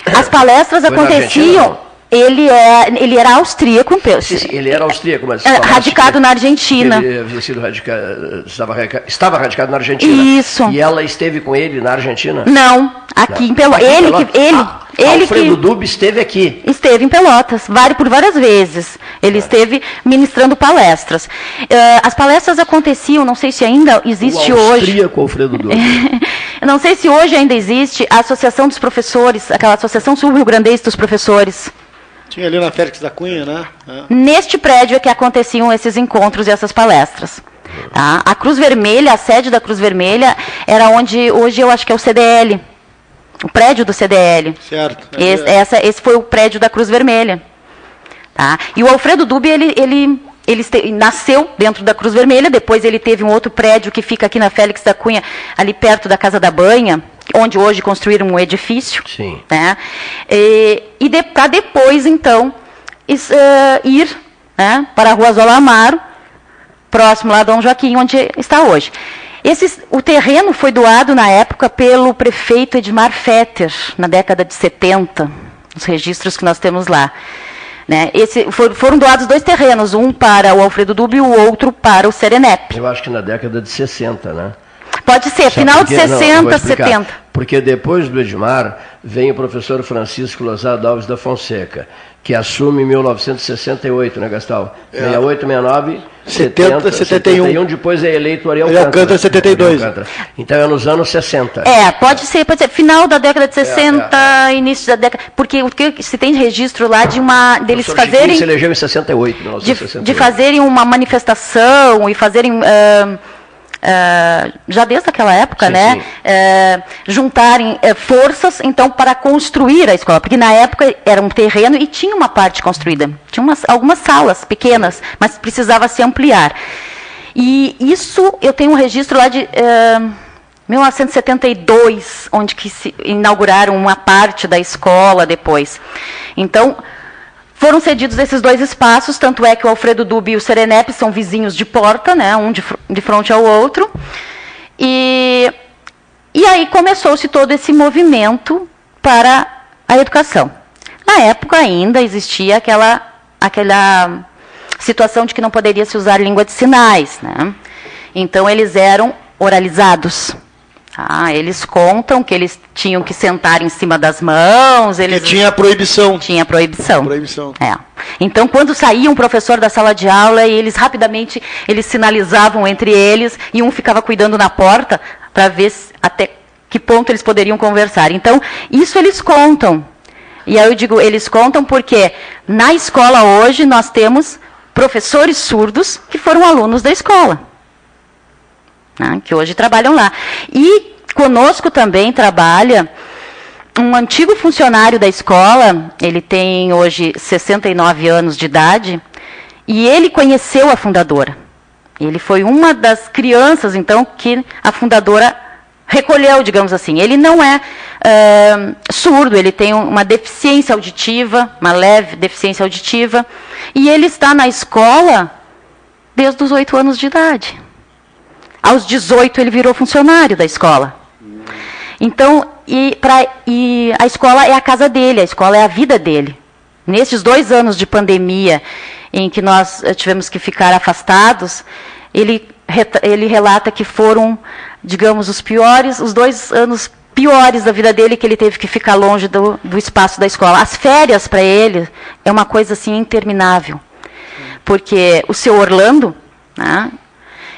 As palestras Foi aconteciam Ele, é, ele era austríaco, Sim, sim, ele era austríaco, mas. É, radicado na Argentina. Ele havia sido radica- estava, estava radicado na Argentina. Isso. E ela esteve com ele na Argentina? Não, aqui Não. em Pelotas. Ele que ele, Ah, ele Alfredo que esteve aqui. esteve em Pelotas, por várias vezes. Ele esteve ministrando palestras. Eh, as palestras aconteciam, não sei se ainda existe o hoje. austríaco Alfredo Dube. Eu *laughs* não sei se hoje ainda existe a Associação dos Professores, aquela Associação Sul-Rio-Grandense dos Professores. Tinha ali na Félix da Cunha, né? É. Neste prédio é que aconteciam esses encontros e essas palestras. tá? A Cruz Vermelha, a sede da Cruz Vermelha, era onde hoje eu acho que é o CDL. O prédio do CDL. Certo. Esse, essa- esse foi o prédio da Cruz Vermelha. Tá? E o Alfredo Dube, ele, ele, ele nasceu dentro da Cruz Vermelha, depois ele teve um outro prédio que fica aqui na Félix da Cunha, ali perto da Casa da Banha, onde hoje construíram um edifício. Sim. Né? E, e de, para depois, então, is- eh, ir né, para a Rua Zola Amaro, próximo lá a Dom Joaquim, onde está hoje. Esse, o terreno foi doado na época pelo prefeito Edmar Fetter, na década de 70, os registros que nós temos lá. Né? Esse, for- foram doados dois terrenos, um para o Alfredo Dube e o outro para o Serenep. Eu acho que na década de 60, né? Pode ser, Sabe final de quê? Não, eu 60, vou explicar. 70. Porque depois do Edmar vem o professor Francisco Lozado Alves da Fonseca, que assume em 1968, né, Gastal? É. 68, 69, 70, 70, 71. depois é eleito Ariel Ariel Alcântara. Alcântara, 72. Ariel Alcântara. Então é nos anos 60. É, pode ser, pode ser. Final da década É, de 60, início da década. Porque o que se tem registro lá de uma. deles O professor Chiquinho fazerem. se elegeu em 68, de, 1968. de fazerem uma manifestação e fazerem. ah, já desde aquela época, Sim, né? sim. eh, juntarem eh, forças, então, para construir a escola. Porque na época era um terreno e tinha uma parte construída. Tinha umas, algumas salas pequenas, mas precisava se ampliar. E isso, eu tenho um registro lá de. eh, 1972, onde que se inauguraram uma parte da escola depois. Então, foram cedidos esses dois espaços, tanto é que o Alfredo Dubi e o Serenep são vizinhos de porta, né, um de, fr- de frente ao outro. E, e aí começou-se todo esse movimento para a educação. Na época ainda existia aquela, aquela situação de que não poderia se usar língua de sinais. Né? Então eles eram oralizados. Tá? eles contam que eles tinham que sentar em cima das mãos. Eles tinha proibição. Tinha proibição. Proibição. É. Então, quando saía um professor da sala de aula, eles rapidamente eles sinalizavam entre eles e um ficava cuidando na porta para ver até que ponto eles poderiam conversar. Então, isso eles contam. E aí eu digo, eles contam porque na escola hoje nós temos professores surdos que foram alunos da escola, né, que hoje trabalham lá. E conosco também trabalha um antigo funcionário da escola, ele tem hoje 69 anos de idade, e ele conheceu a fundadora. Ele foi uma das crianças, então, que a fundadora recolheu, digamos assim. Ele não é surdo, ele tem uma deficiência auditiva, uma leve deficiência auditiva, e ele está na escola desde os oito anos de idade. Aos 18 ele virou funcionário da escola. Então, e, pra, e a escola é a casa dele, a escola é a vida dele. Nesses dois anos de pandemia, em que nós eh, tivemos que ficar afastados, ele, ele relata que foram, digamos, os piores, os dois anos piores da vida dele, que ele teve que ficar longe do, do espaço da escola. As férias para ele é uma coisa assim interminável, porque o seu Orlando, né,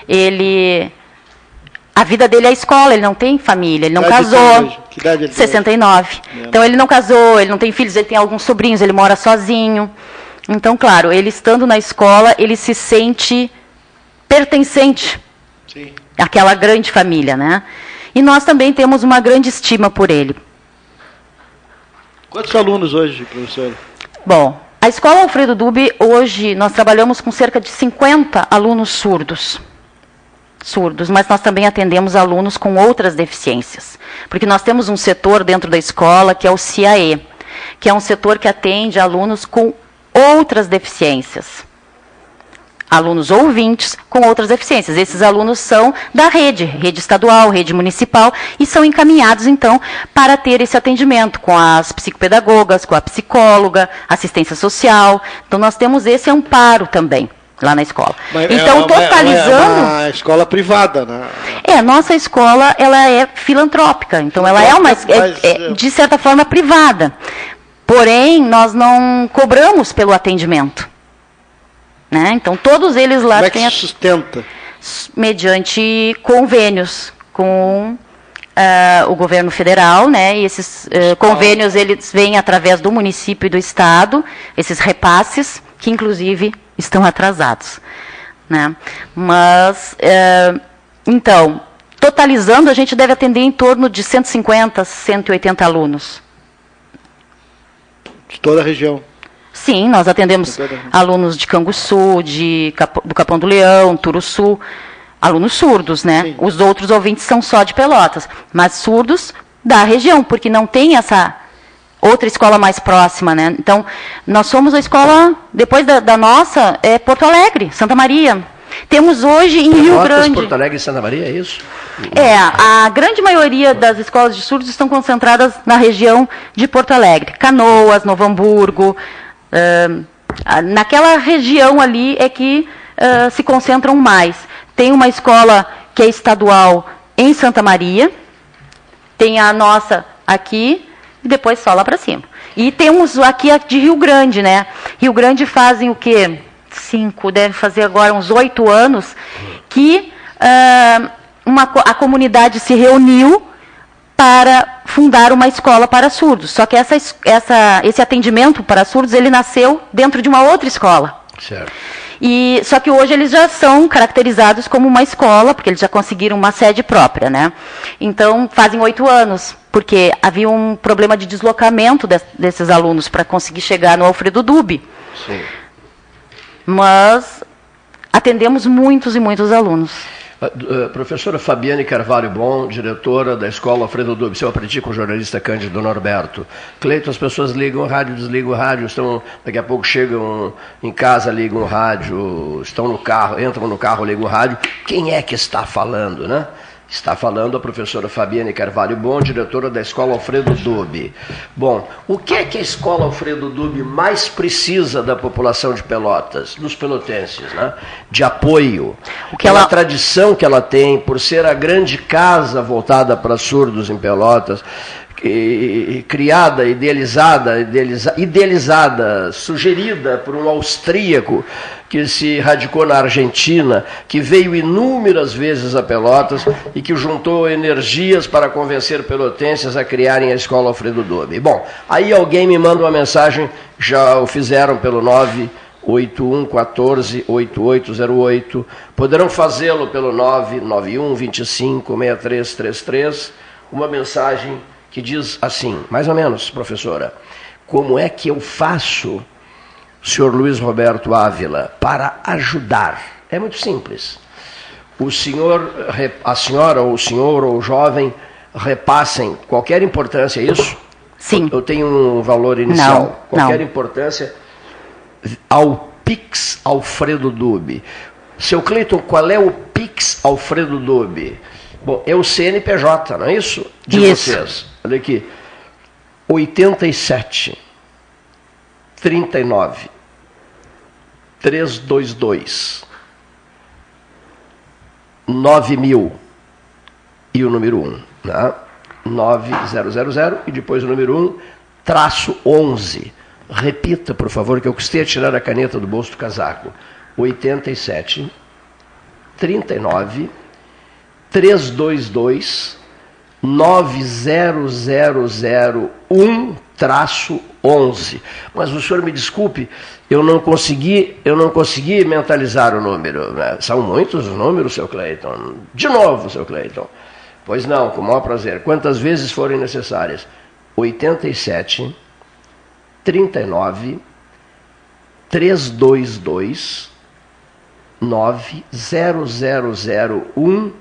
ele a vida dele é a escola, ele não tem família, ele não idade ele casou. Que idade ele tem 69. Então ele não casou, ele não tem filhos, ele tem alguns sobrinhos, ele mora sozinho. Então, claro, ele estando na escola, ele se sente pertencente Sim. àquela grande família, né? E nós também temos uma grande estima por ele. Quantos alunos hoje, professor? Bom, a Escola Alfredo Dube, hoje, nós trabalhamos com cerca de 50 alunos surdos. Surdos, mas nós também atendemos alunos com outras deficiências. Porque nós temos um setor dentro da escola que é o CIAE, que é um setor que atende alunos com outras deficiências. alunos ouvintes com outras deficiências. Esses alunos são da rede, rede estadual, rede municipal, e são encaminhados, então, para ter esse atendimento com as psicopedagogas, com a psicóloga, assistência social. Então, nós temos esse amparo também lá na escola. Mas então, é uma- totalizando... É uma escola privada, né? É, nossa escola, ela é filantrópica, então ela é uma, Mas, é- é, de certa forma, privada. Porém, nós não cobramos pelo atendimento. Né? Então, todos eles lá Como é que têm se sustenta? mediante convênios com ah, o governo federal, né? E esses eh, convênios eles vêm através do município e do estado, esses repasses que inclusive estão atrasados, né? Mas eh, então, totalizando, a gente deve atender em torno de 150, 180 alunos. De toda a região. Sim, nós atendemos alunos de Canguçu, de do Capão do Leão, Turuçu, alunos surdos, né? Os outros ouvintes são só de Pelotas, mas surdos da região, porque não tem essa outra escola mais próxima, né? Então, nós somos a escola, depois da, da nossa, é Porto Alegre, Santa Maria. Temos hoje em Rio Grande. Porto Alegre e Santa Maria, é isso? É, a grande maioria das escolas de surdos estão concentradas na região de Porto Alegre. Canoas, Novo Hamburgo. ah, naquela região ali é que ah, se concentram mais. Tem uma escola que é estadual em Santa Maria, tem a nossa aqui e depois só lá para cima. E temos aqui de Rio Grande, né? Rio Grande fazem o quê? Cinco, deve fazer agora uns oito anos, que ah, uma a comunidade se reuniu para fundar uma escola para surdos. Só que essa, es- essa- esse atendimento para surdos ele nasceu dentro de uma outra escola. Certo. E só que hoje eles já são caracterizados como uma escola, porque eles já conseguiram uma sede própria, né? Então fazem oito anos, porque havia um problema de deslocamento des- desses alunos para conseguir chegar no Alfredo Dubi. Sim. Mas atendemos muitos e muitos alunos. D- ah, Professora Fabiane Carvalho Bom, diretora da Escola Alfredo Dubs. Eu aprendi com o jornalista Cândido Norberto. Cleito, as pessoas ligam o rádio, desligam o rádio, estão, daqui a pouco chegam em casa, ligam o rádio, estão no carro, entram no carro, ligam o rádio. Quem é que está falando, né? Está falando a professora Fabiane Carvalho Bom, diretora da Escola Alfredo Dube. Bom, o que é que a Escola Alfredo Dube mais precisa da população de Pelotas, dos pelotenses, né? De apoio. O que Pela ela- tradição que ela tem, por ser a grande casa voltada para surdos em Pelotas, criada, idealizada, idealiza- idealizada, sugerida por um austríaco que se radicou na Argentina, que veio inúmeras vezes a Pelotas e que juntou energias para convencer pelotenses a criarem a escola Alfredo Dobe. Bom, aí alguém me manda uma mensagem, já o fizeram pelo 9 8114 8808. Poderão fazê-lo pelo 991 25 6333. Uma mensagem que diz assim, mais ou menos, professora: Como é que eu faço, senhor Luiz Roberto Ávila, para ajudar? É muito simples. O senhor, a senhora ou o senhor ou o jovem repassem qualquer importância, é isso? Sim. Eu tenho um valor inicial. Não, qualquer não. importância ao Pix Alfredo Dube. Seu Cleiton, qual é o Pix Alfredo Dube? Bom, é o CNPJ, não é isso? De Isso. vocês. Olha aqui. 87 39 322 9000 e o número 1, né? 9000 e depois o número 1, traço 11. Repita, por favor, que eu custei a tirar a caneta do bolso do casaco. 87 39 322 90001 traço 11. Mas o senhor me desculpe, eu não consegui, eu não consegui mentalizar o número. né? São muitos os números, seu Cleiton. De novo, seu Cleiton. Pois não, com o maior prazer. Quantas vezes forem necessárias? 87 39 322 90001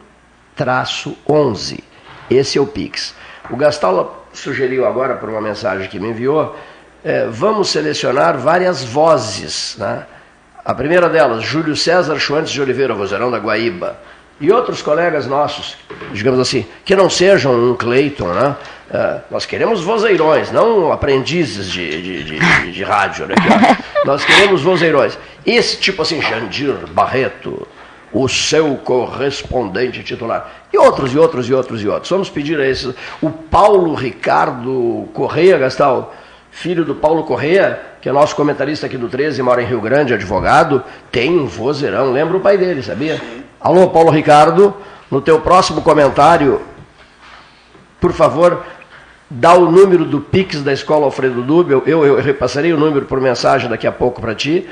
traço 11. Esse é o Pix. O Gastola sugeriu agora, por uma mensagem que me enviou, eh, vamos selecionar várias vozes, né? A primeira delas, Júlio César Schwantes de Oliveira, vozeirão da Guaíba. E outros colegas nossos, digamos assim, que não sejam um Cleiton, né? É, nós queremos vozeirões, não aprendizes de, de, de, de- de rádio, né? *laughs* nós queremos vozeirões. Esse tipo assim, Jandir Barreto, o seu correspondente titular. E outros, e outros, e outros, e outros. Vamos pedir a esses. O Paulo Ricardo Correia, Gastal, filho do Paulo Correia, que é nosso comentarista aqui do 13, mora em Rio Grande, advogado, tem um vozeirão. Lembra o pai dele, sabia? Alô, Paulo Ricardo, no teu próximo comentário, por favor, dá o número do Pix da Escola Alfredo Dubel. Eu, eu repassarei o número por mensagem daqui a pouco para ti.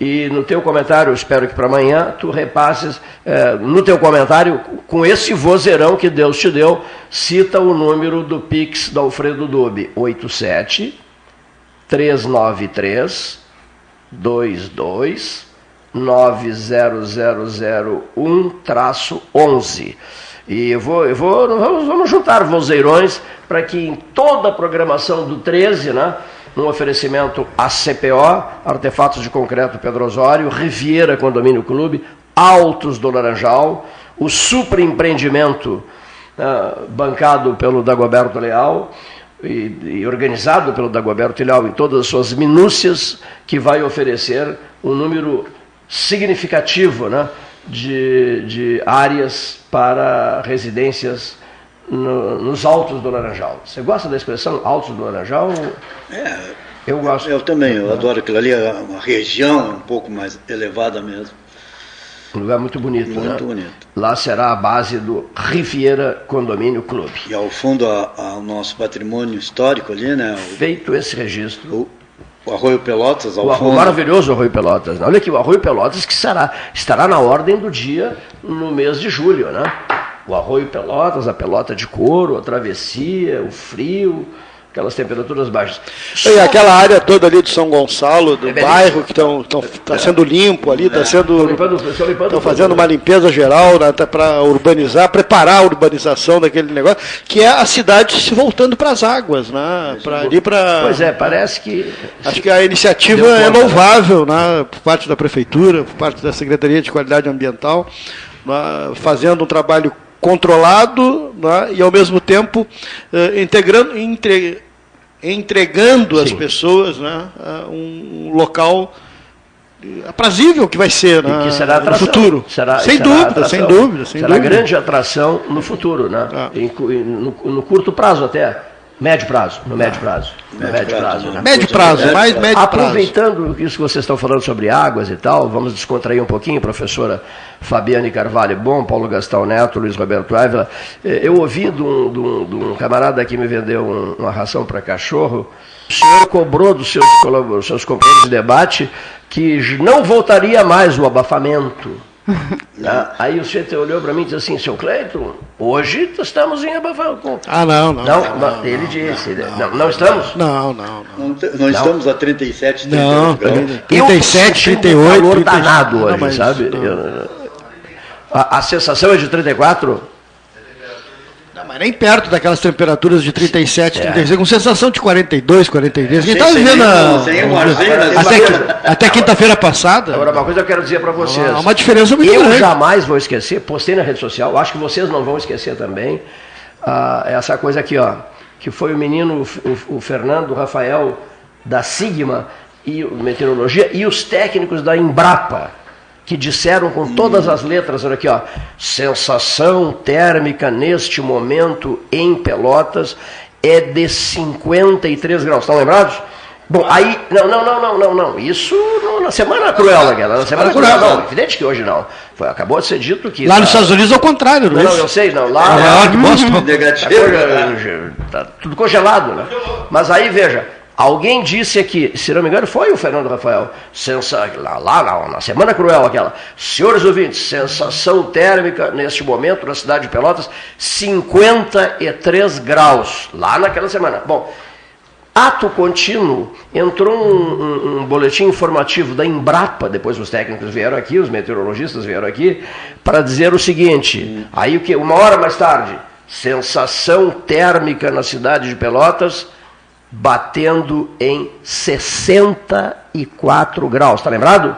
E no teu comentário, espero que para amanhã, tu repasses, eh, no teu comentário, com esse vozeirão que Deus te deu, cita o número do Pix da Alfredo Dube, 87 393 22 90001-11. E eu vou, eu vou, vamos, vamos juntar vozeirões para que em toda a programação do 13, né, um oferecimento a CPO, Artefatos de Concreto Pedro Osório, Riviera Condomínio Clube, Altos do Laranjal, o super empreendimento ah, bancado pelo Dagoberto Leal e, e organizado pelo Dagoberto Leal em todas as suas minúcias, que vai oferecer um número significativo né, de, de áreas para residências no- nos altos do Laranjal. Você gosta da expressão altos do Laranjal? É, Eu gosto. eu também, eu adoro aquilo ali, a a região é um pouco mais elevada mesmo. Um lugar muito bonito, Muito né? bonito. Lá será a base do Riviera Condomínio Clube. E ao fundo a- ao nosso patrimônio histórico ali, né? O, Feito esse registro. o Arroio Pelotas ao O fundo. maravilhoso Arroio Pelotas. Olha aqui, o Arroio Pelotas que será, estará na ordem do dia no mês de julho, né? O Arroio Pelotas, a pelota de couro, a travessia, o frio, aquelas temperaturas baixas. E aquela área toda ali de São Gonçalo, do É bairro, que está sendo limpo ali, está É. sendo. Estão fazendo né? uma limpeza geral né, até para urbanizar, preparar a urbanização daquele negócio, que é a cidade se voltando para as águas, né? Para ali para. Pois é, parece que. Acho que a iniciativa é né? louvável, né, por parte da prefeitura, por parte da Secretaria de Qualidade Ambiental, né, fazendo um trabalho controlado né, e ao mesmo tempo eh, integrando, entre- entregando às pessoas né, a um local eh, aprazível que vai ser né, que será no futuro. Será, sem será dúvida, atração. sem dúvida, sem será dúvida. grande atração no futuro, né? Cu- em- no, no curto prazo até. Médio prazo, no médio prazo. No médio, prazo, né? Médio prazo, mais médio prazo. Aproveitando isso que vocês estão falando sobre águas e tal, vamos descontrair um pouquinho, professora Fabiane Carvalho Bom, Paulo Gastão Neto, Luiz Roberto Ávila. Eh, Eu ouvi de um, de um- de um camarada que me vendeu um- uma ração para cachorro. O senhor cobrou dos seus, seus companheiros de debate que não voltaria mais o abafamento. Né? *laughs* Aí o senhor olhou para mim e disse assim, seu Cleiton, hoje estamos em abafamento. Ah, não, não. Não, mas ele disse, não, não estamos? Não, não, não. Nós estamos a 37, 38 Não, graus. Eu 37, tô sentindo 38, um calor 30. danado Não, hoje, mas sabe? não. Eu- a, a sensação é de 34? Mas nem perto daquelas temperaturas de 37, É. 36, com sensação de 42, 43. Quem tá sem vivendo até, quinta-feira passada. Agora, uma coisa eu quero dizer para vocês. Há uma diferença muito Eu grande. jamais vou esquecer, postei na rede social, acho que vocês não vão esquecer também, ah, essa coisa aqui, ó, que foi o menino, o, o Fernando Rafael da Sigma e Meteorologia e os técnicos da Embrapa, que disseram com todas as letras, olha aqui, ó, sensação térmica neste momento em Pelotas é de 53 graus. Estão lembrados? Bom, aí, não, não, não, não, não, não. Isso no- na semana cruel, aquela. Na semana Semana cruel, cruel. não. Evidente que hoje não. Foi, acabou de ser dito que. Lá nos tá- Estados Unidos é o contrário, não Não, é não, eu sei, não. Lá Nova York, Boston. Negativo. Tá, coisa- tá tudo congelado, né? Mas aí, veja, alguém disse aqui, se não me engano, foi o Fernando Rafael, sensa, lá, lá, lá, na Semana Cruel aquela, senhores ouvintes, sensação térmica neste momento na cidade de Pelotas, 53 graus, lá naquela semana. Bom, Ato contínuo, entrou um, um- um boletim informativo da Embrapa, depois os técnicos vieram aqui, os meteorologistas vieram aqui, para dizer o seguinte, aí o que? Uma hora mais tarde, sensação térmica na cidade de Pelotas, batendo em 64 graus, está lembrado?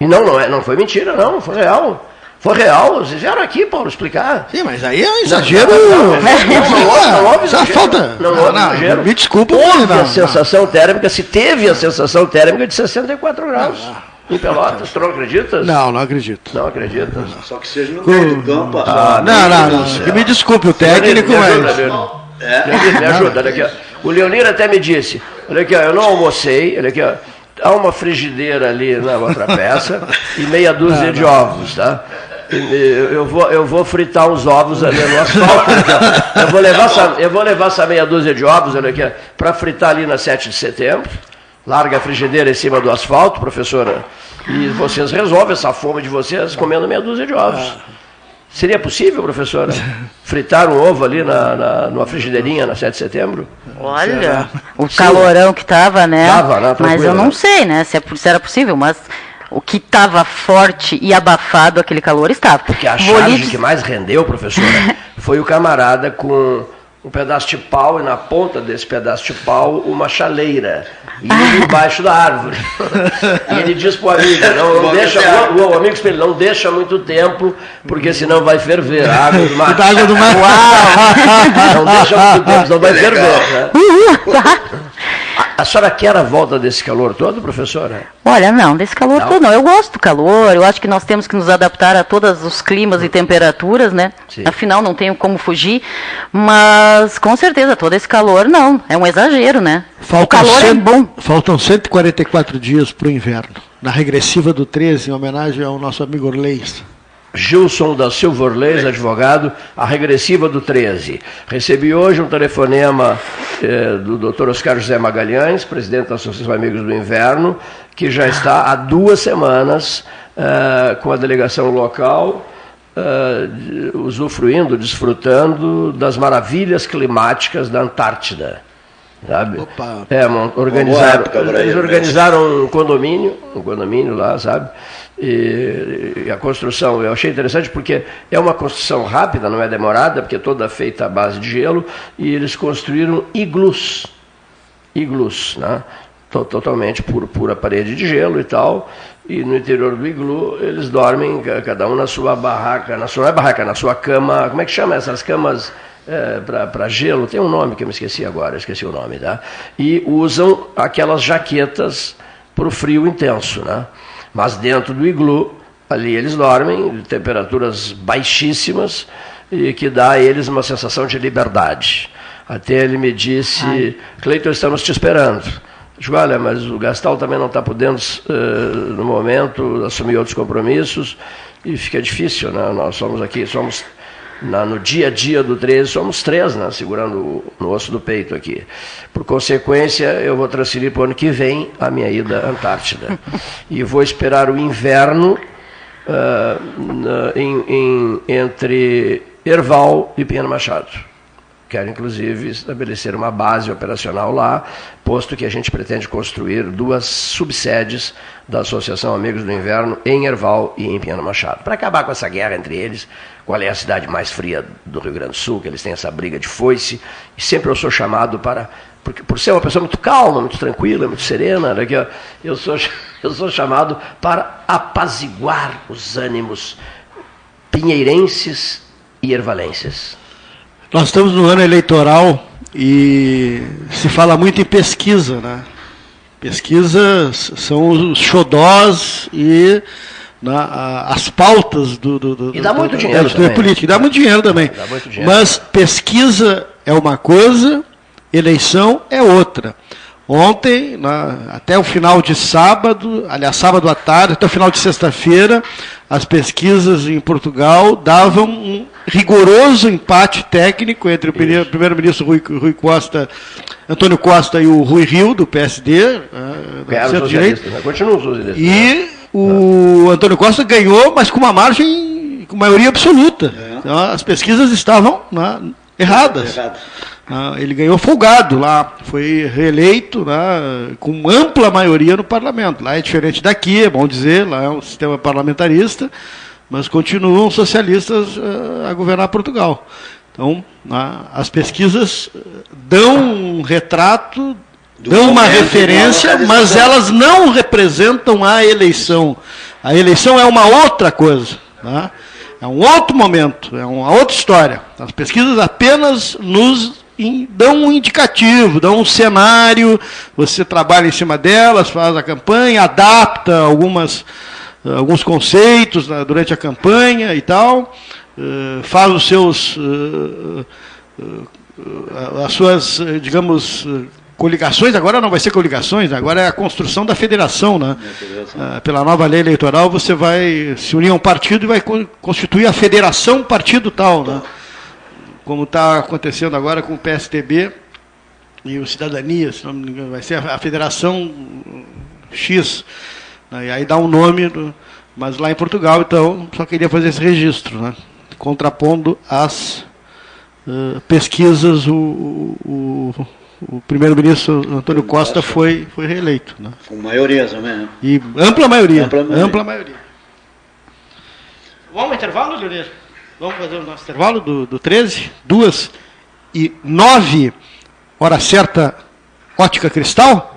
E não, não, é, não foi mentira, não, foi real. Foi real, vocês vieram aqui, Paulo, explicar. Sim, mas aí é um exagero. Não, não, não, não, É, não houve- exagero. falta. Não houve Não, exagero. me desculpa, Houve não, a não. sensação térmica, se teve a sensação térmica de 64 graus. Em Pelotas, tu não acreditas? Não, não acredito. Não acredita. Só que seja no meio do campo. Ah, Não, não, não. me desculpe, o técnico, mas. Leonir, me ajuda, olha aqui. O Leonir até me disse, olha aqui, ó, eu não almocei, olha aqui, ó, há uma frigideira ali na outra peça e meia dúzia Não, de não. ovos, tá? Eu vou, eu vou fritar uns ovos ali no asfalto. Eu vou levar essa, eu vou levar essa meia dúzia de ovos, olha aqui, para fritar ali na 7 de setembro. Larga a frigideira em cima do asfalto, professora, e vocês resolvem essa fome de vocês comendo meia dúzia de ovos. Seria possível, professora, *laughs* fritar um ovo ali na, na, numa frigideirinha na 7 de setembro? Olha, o Sim. calorão que estava, né? Tava, né? Mas eu não sei, né? Se, é, se era possível, mas o que estava forte e abafado aquele calor estava. Que a charge dizer- que mais rendeu, professora, *laughs* foi o camarada com um pedaço de pau e na ponta desse pedaço de pau uma chaleira. E ele embaixo da árvore. *laughs* E ele diz pro amigo, não, não deixa, o, o amigo espelho, não deixa muito tempo, porque senão vai ferver a água do mar. Da água do mar. *laughs* Não deixa muito tempo, senão vai ferver. Né? A, senhora quer a volta desse calor todo, professora? Olha, não, desse calor Não? todo não. Eu gosto do calor, eu acho que nós temos que nos adaptar a todos os climas e temperaturas, né? Sim. Afinal, não tenho como fugir. Mas, com certeza, todo esse calor, não. É um exagero, né? o Faltam, calor é cem- bom. faltam 144 dias para o inverno. Na regressiva do 13, em homenagem ao nosso amigo Orleis. Gilson da Silva Orleis, advogado, a regressiva do 13. Recebi hoje um telefonema eh, do Dr. Oscar José Magalhães, presidente da Associação Amigos do Inverno, que já está há duas semanas eh, com a delegação local, eh, usufruindo, desfrutando das maravilhas climáticas da Antártida. Sabe? Opa. É, organizaram, época eles ele, organizaram um condomínio, um condomínio lá, sabe? E, e a construção, eu achei interessante porque é uma construção rápida, não é demorada, porque é toda feita à base de gelo, e eles construíram iglus, iglus, né? To- Totalmente por pura parede de gelo e tal. E no interior do iglu eles dormem, ca- cada um na sua barraca, na sua não é barraca, na sua cama. Como é que chama essas camas para gelo? Tem um nome que eu me esqueci agora, esqueci o nome, tá? E usam aquelas jaquetas para o frio intenso, né? Mas dentro do iglu, ali eles dormem, temperaturas baixíssimas, e que dá a eles uma sensação de liberdade. Até ele me disse, Cleiton, estamos te esperando. Digo, olha, mas o Gastal também não está podendo, eh, no momento, assumir outros compromissos, e fica difícil, né? Nós somos aqui, somos na- no dia a dia do 13, somos três, né, segurando o, no osso do peito aqui. Por consequência, eu vou transferir para o ano que vem a minha ida à Antártida. *laughs* e vou esperar o inverno ah, na- em- em- entre Erval e Pinheiro Machado. Quero, inclusive, estabelecer uma base operacional lá, posto que a gente pretende construir duas subsedes da Associação Amigos do Inverno em Erval e em Pinheiro Machado. Para acabar com essa guerra entre eles, qual é a cidade mais fria do Rio Grande do Sul, que eles têm essa briga de foice, e sempre eu sou chamado para. Porque, por ser uma pessoa muito calma, muito tranquila, muito serena, né, eu, eu, sou, *laughs* eu sou chamado para apaziguar os ânimos pinheirenses e ervalenses. Nós estamos no ano eleitoral e se fala muito em pesquisa, né? Pesquisas são os xodós e né, a- as pautas do, do, do E dá do- muito da dinheiro história também. política. E Dá muito dinheiro também. Dá muito dinheiro. Mas pesquisa é uma coisa, eleição é outra. Ontem, na- até o final de sábado, aliás, sábado à tarde, até o final de sexta-feira, as pesquisas em Portugal davam um rigoroso empate técnico entre o primeiro- primeiro-ministro Rui, Rui Costa, Antônio Costa e o Rui Rio, do PSD, do Ganharam os centro-direita. né? continuam os socialistas. E o Antônio Costa ganhou, mas com uma margem, com maioria absoluta. Então, as pesquisas estavam né, erradas. Ah, ele ganhou folgado lá, foi reeleito né, com ampla maioria no parlamento. Lá é diferente daqui, é bom dizer, lá é um sistema parlamentarista, mas continuam socialistas ah, a governar Portugal. Então, né, as pesquisas eh, dão um retrato dão uma referência, mas elas não representam a eleição. A eleição é uma outra coisa. Tá? É um outro momento, é uma outra história. As pesquisas apenas nos dão um indicativo, dão um cenário, você trabalha em cima delas, faz a campanha, adapta algumas, alguns conceitos né, durante a campanha e tal, eh, faz os seus, eh, eh, as suas, digamos, coligações, agora não vai ser coligações, agora é a construção da federação, né? Ah, pela nova lei eleitoral você vai se unir a um partido e vai constituir a federação partido tal, né? como está acontecendo agora com o PSTB e o Cidadania, se não me engano, vai ser a Federação X. Né? E aí dá um nome, do, mas lá em Portugal, então, só queria fazer esse registro, né? contrapondo as uh, pesquisas, o, o, o primeiro-ministro Antônio Costa foi, foi reeleito. Né? Com maioria também. Né? E ampla maioria. Ampla maioria. Ampla maioria. Vamos ao intervalo, Leonir? Vamos fazer o nosso intervalo do, do 13, 2 e 9, hora certa, ótica cristal?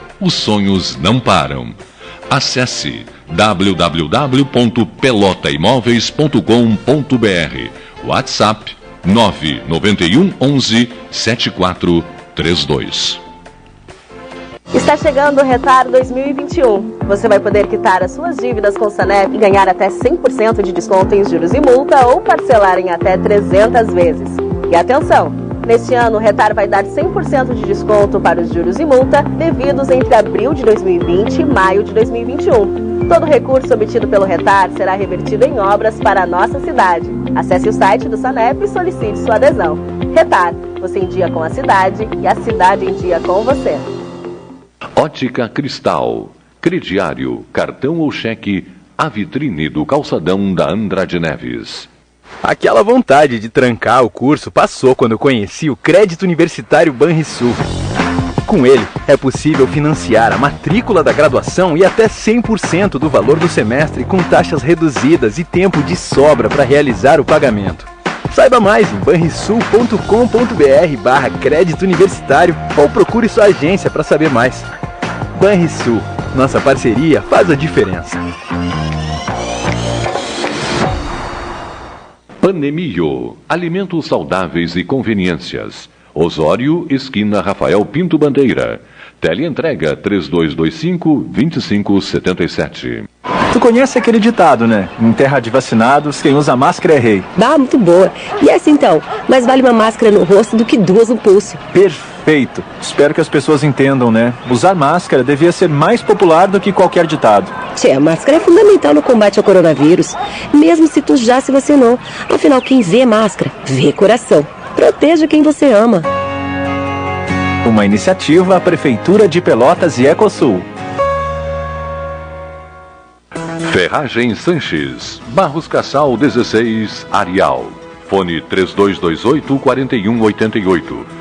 os sonhos não param. Acesse www.pelotaimoveis.com.br WhatsApp 991 11 7432 Está chegando o Retar 2021. Você vai poder quitar as suas dívidas com o Sanep e ganhar até 100% de desconto em juros e multa ou parcelar em até 300 vezes. E atenção! Neste ano, o Retar vai dar 100% de desconto para os juros e multa devidos entre abril de 2020 e maio de 2021. Todo recurso obtido pelo Retar será revertido em obras para a nossa cidade. Acesse o site do Sanep e solicite sua adesão. Retar, você em dia com a cidade e a cidade em dia com você. Ótica Cristal, crediário, cartão ou cheque, a vitrine do calçadão da Andrade Neves. Aquela vontade de trancar o curso passou quando eu conheci o Crédito Universitário Banrisul. Com ele, é possível financiar a matrícula da graduação e até 100% do valor do semestre com taxas reduzidas e tempo de sobra para realizar o pagamento. Saiba mais em banrisul.com.br barra crédito universitário ou procure sua agência para saber mais. Banrisul, nossa parceria faz a diferença. Panemio, alimentos saudáveis e conveniências. Osório, esquina Rafael Pinto Bandeira. Teleentrega 3225-2577. Tu conhece aquele ditado, né? Em terra de vacinados, quem usa máscara é rei. Bah, muito boa. E essa então? Mais vale uma máscara no rosto do que duas no pulso. Perfeito. Espero que as pessoas entendam, né? Usar máscara devia ser mais popular do que qualquer ditado. Tchê, a máscara é fundamental no combate ao coronavírus. Mesmo se tu já se vacinou. Afinal, quem vê máscara, vê coração. Proteja quem você ama. Uma iniciativa Prefeitura de Pelotas e Ecosul. Ferragem Sanches, Barros Cassal 16, Arial. Fone 3228 4188.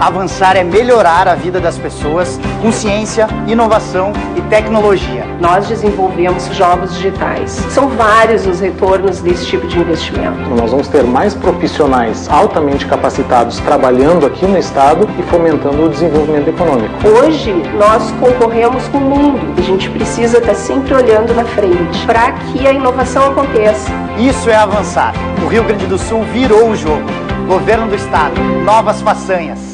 Avançar é melhorar a vida das pessoas com ciência, inovação e tecnologia. Nós desenvolvemos jogos digitais. São vários os retornos desse tipo de investimento. Nós vamos ter mais profissionais altamente capacitados trabalhando aqui no Estado e fomentando o desenvolvimento econômico. Hoje, nós concorremos com o mundo. A gente precisa estar sempre olhando na frente para que a inovação aconteça. Isso é avançar. O Rio Grande do Sul virou o jogo. Governo do Estado, novas façanhas.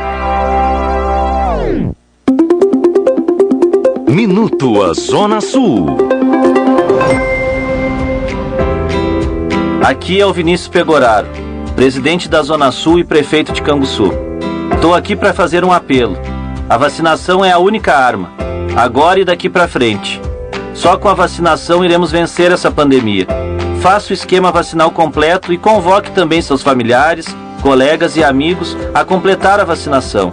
Minuto a Zona Sul. Aqui é o Vinícius Pegoraro, presidente da Zona Sul e prefeito de Canguçu. Estou aqui para fazer um apelo. A vacinação é a única arma, agora e daqui para frente. Só com a vacinação iremos vencer essa pandemia. Faça o esquema vacinal completo e convoque também seus familiares, colegas e amigos a completar a vacinação.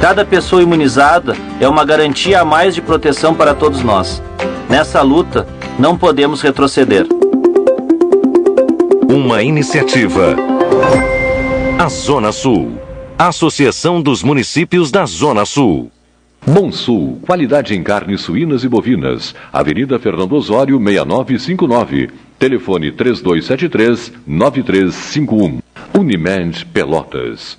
Cada pessoa imunizada é uma garantia a mais de proteção para todos nós. Nessa luta, não podemos retroceder. Uma iniciativa. A Zona Sul. Associação dos Municípios da Zona Sul. Monsul, qualidade em carnes suínas e bovinas. Avenida Fernando Osório, 6959. Telefone 3273-9351. Unimed Pelotas.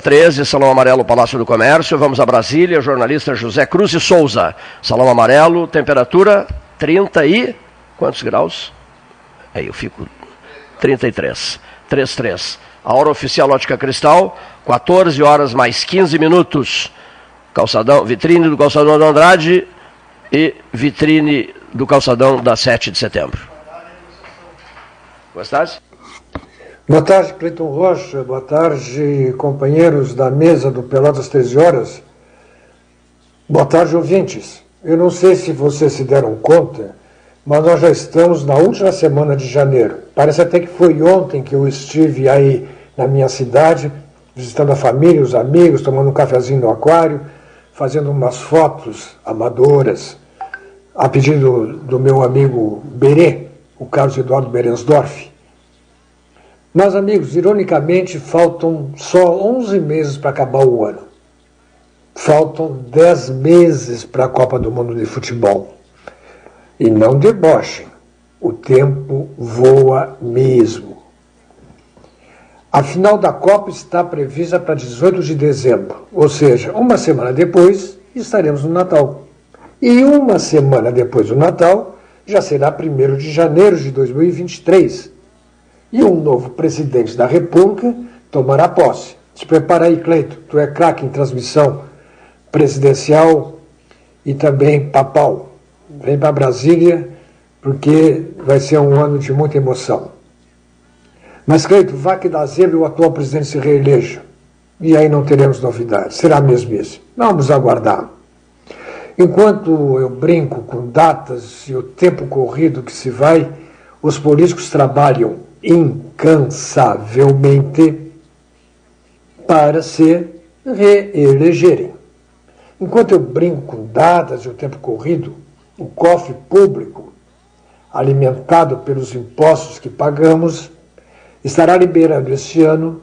13, Salão Amarelo, Palácio do Comércio. Vamos a Brasília, jornalista José Cruz e Souza. Salão Amarelo, temperatura 30 e. Quantos graus? Aí eu fico. 33. 33. A hora oficial Ótica Cristal, 14 horas mais 15 minutos. Calçadão, vitrine do Calçadão do Andrade e vitrine do Calçadão da 7 de setembro. Gostasse? Boa tarde, Cleiton Rocha. Boa tarde, companheiros da mesa do Pelotas 13 Horas. Boa tarde, ouvintes. Eu não sei se vocês se deram conta, mas nós já estamos na última semana de janeiro. Parece até que foi ontem que eu estive aí na minha cidade, visitando a família, os amigos, tomando um cafezinho no aquário, fazendo umas fotos amadoras, a pedido do meu amigo Berê, o Carlos Eduardo Berensdorf. Mas, amigos, ironicamente, faltam só 11 meses para acabar o ano. Faltam 10 meses para a Copa do Mundo de Futebol. E não debochem, o tempo voa mesmo. A final da Copa está prevista para 18 de dezembro, ou seja, uma semana depois estaremos no Natal. E uma semana depois do Natal já será 1 de janeiro de 2023 e um novo presidente da República tomará posse, Se prepara aí, Cleito. Tu é craque em transmissão presidencial e também papal. Vem para Brasília, porque vai ser um ano de muita emoção. Mas, Cleito, vá que da zebra o atual presidente se reeleja. E aí não teremos novidades. Será mesmo isso. Vamos aguardar. Enquanto eu brinco com datas e o tempo corrido que se vai, os políticos trabalham incansavelmente para se reelegerem. Enquanto eu brinco com datas e o tempo corrido, o cofre público, alimentado pelos impostos que pagamos, estará liberando este ano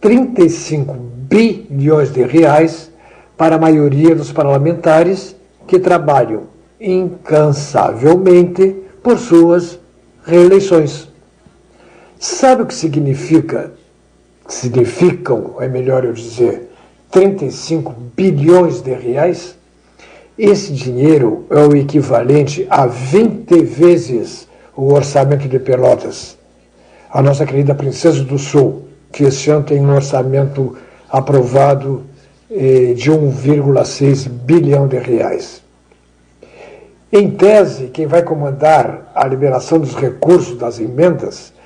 35 bilhões de reais para a maioria dos parlamentares que trabalham incansavelmente por suas reeleições. Sabe o que significa? Significam, é melhor eu dizer, 35 bilhões de reais? Esse dinheiro é o equivalente a 20 vezes o orçamento de Pelotas. A nossa querida Princesa do Sul, que este ano tem um orçamento aprovado eh, de 1,6 bilhão de reais. Em tese, quem vai comandar a liberação dos recursos das emendas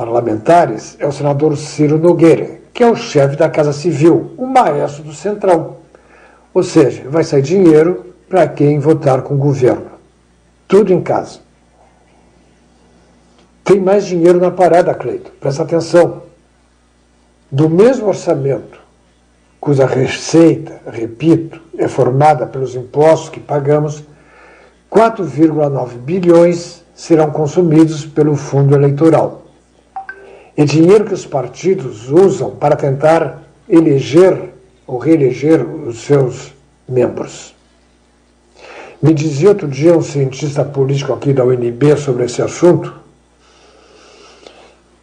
parlamentares é o senador Ciro Nogueira, que é o chefe da Casa Civil, o maestro do Centrão. Ou seja, vai sair dinheiro para quem votar com o governo. Tudo em casa. Tem mais dinheiro na parada, Cleito. Presta atenção. Do mesmo orçamento, cuja receita, repito, é formada pelos impostos que pagamos, 4,9 bilhões serão consumidos pelo fundo eleitoral. É dinheiro que os partidos usam para tentar eleger ou reeleger os seus membros. Me dizia outro dia um cientista político aqui da UNB sobre esse assunto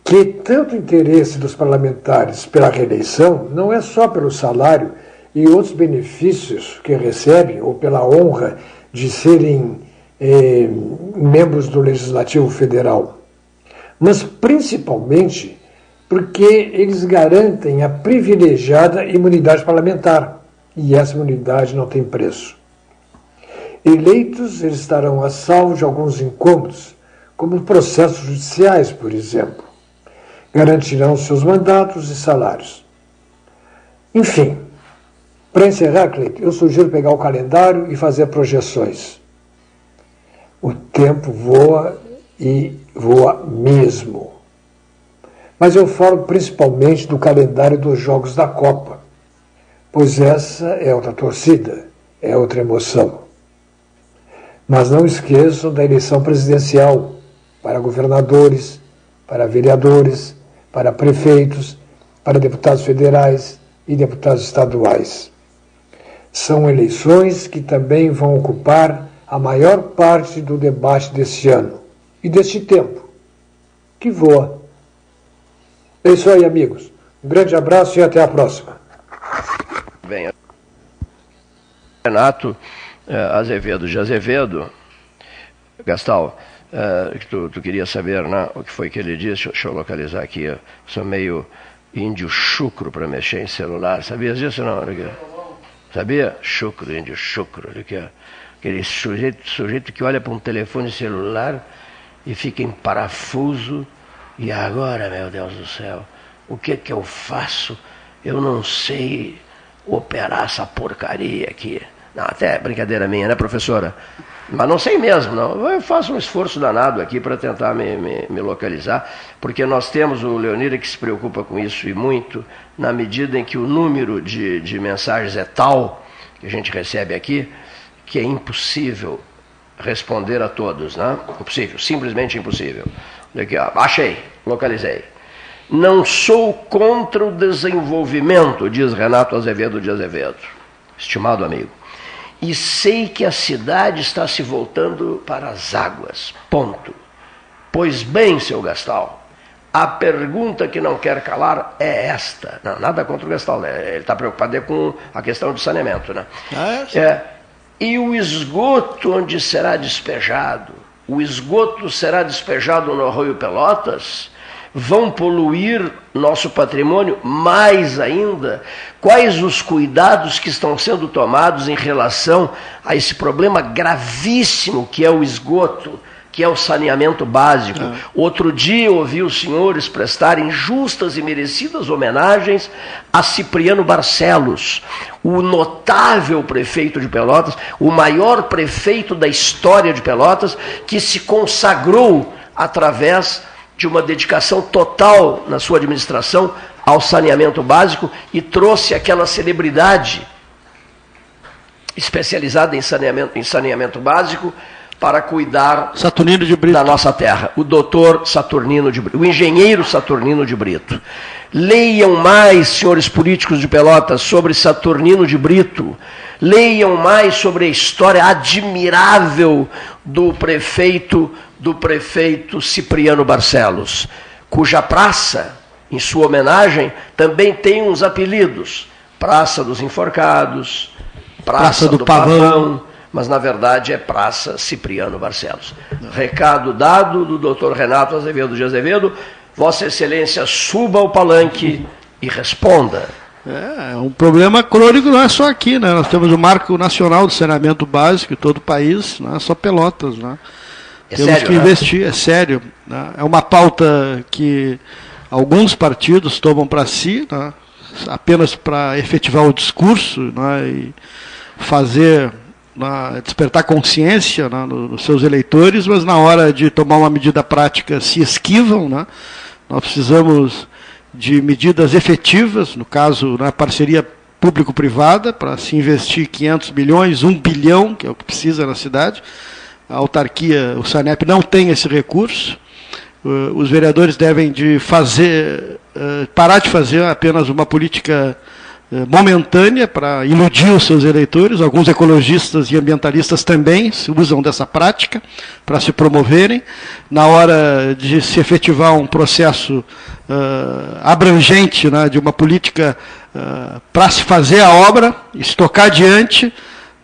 que tanto interesse dos parlamentares pela reeleição não é só pelo salário e outros benefícios que recebem ou pela honra de serem eh, membros do Legislativo Federal, mas principalmente porque eles garantem a privilegiada imunidade parlamentar e essa imunidade não tem preço. Eleitos, eles estarão a salvo de alguns incômodos, como processos judiciais, por exemplo. Garantirão seus mandatos e salários. Enfim, para encerrar, Cleiton, eu sugiro pegar o calendário e fazer projeções. O tempo voa e voa mesmo. Mas eu falo principalmente do calendário dos Jogos da Copa, pois essa é outra torcida, é outra emoção. Mas não esqueçam da eleição presidencial para governadores, para vereadores, para prefeitos, para deputados federais e deputados estaduais. São eleições que também vão ocupar a maior parte do debate deste ano e deste tempo, que voa. É isso aí, amigos. Um grande abraço e até a próxima. Bem, Renato eh, Azevedo de Azevedo, Gastal, eh, tu, tu queria saber né, o que foi que ele disse, deixa eu localizar aqui, eu sou meio índio chucro para mexer em celular, sabias disso não? Sabia? Chucro, índio chucro, aquele sujeito, sujeito que olha para um telefone celular e fica em parafuso. E agora, meu Deus do céu, o que que eu faço? Eu não sei operar essa porcaria aqui. Não, até é brincadeira minha, né, professora? Mas não sei mesmo, não. Eu faço um esforço danado aqui para tentar me, me, me, localizar, porque nós temos o Leonira que se preocupa com isso e muito, na medida em que o número de, de mensagens é tal que a gente recebe aqui, que é impossível responder a todos, né? Impossível, simplesmente impossível. Aqui, ó, achei, localizei. Não sou contra o desenvolvimento, diz Renato Azevedo de Azevedo, estimado amigo. E sei que a cidade está se voltando para as águas. Ponto. Pois bem, seu Gastal, a pergunta que não quer calar é esta. Não, nada contra o Gastal, né? Ele está preocupado com a questão do saneamento, né? Ah, é, é e o esgoto onde será despejado? O esgoto será despejado no Arroio Pelotas? vão poluir nosso patrimônio mais ainda? Quais os cuidados que estão sendo tomados em relação a esse problema gravíssimo que é o esgoto? Que é o saneamento básico. É. Outro dia ouvi os senhores prestarem justas e merecidas homenagens a Cipriano Barcelos, o notável prefeito de Pelotas, o maior prefeito da história de Pelotas, que se consagrou através de uma dedicação total na sua administração ao saneamento básico e trouxe aquela celebridade especializada em saneamento, em saneamento básico para cuidar Saturnino de Brito. da nossa terra, o doutor Saturnino de Brito, o engenheiro Saturnino de Brito. Leiam mais, senhores políticos de Pelotas, sobre Saturnino de Brito. Leiam mais sobre a história admirável do prefeito do prefeito Cipriano Barcelos, cuja praça, em sua homenagem, também tem uns apelidos: Praça dos Enforcados, Praça, praça do, do Pavão, Pavão mas na verdade é Praça Cipriano Barcelos. Recado dado do doutor Renato Azevedo de Azevedo, Vossa Excelência suba ao palanque e responda. É, um problema crônico não é só aqui, né? Nós temos o Marco Nacional do Saneamento Básico em todo o país, não é só Pelotas, né? É temos sério, que né? investir, é sério. Né? É uma pauta que alguns partidos tomam para si, né? apenas para efetivar o discurso né? e fazer na, despertar consciência né, nos seus eleitores, mas na hora de tomar uma medida prática se esquivam. Né? Nós precisamos de medidas efetivas, no caso, na parceria público-privada, para se investir 500 milhões, 1 bilhão, que é o que precisa na cidade. A autarquia, o SANEP não tem esse recurso. Os vereadores devem de fazer, eh, parar de fazer apenas uma política momentânea para iludir os seus eleitores. Alguns ecologistas e ambientalistas também usam dessa prática para se promoverem. Na hora de se efetivar um processo uh, abrangente né, de uma política uh, para se fazer a obra, estocar adiante,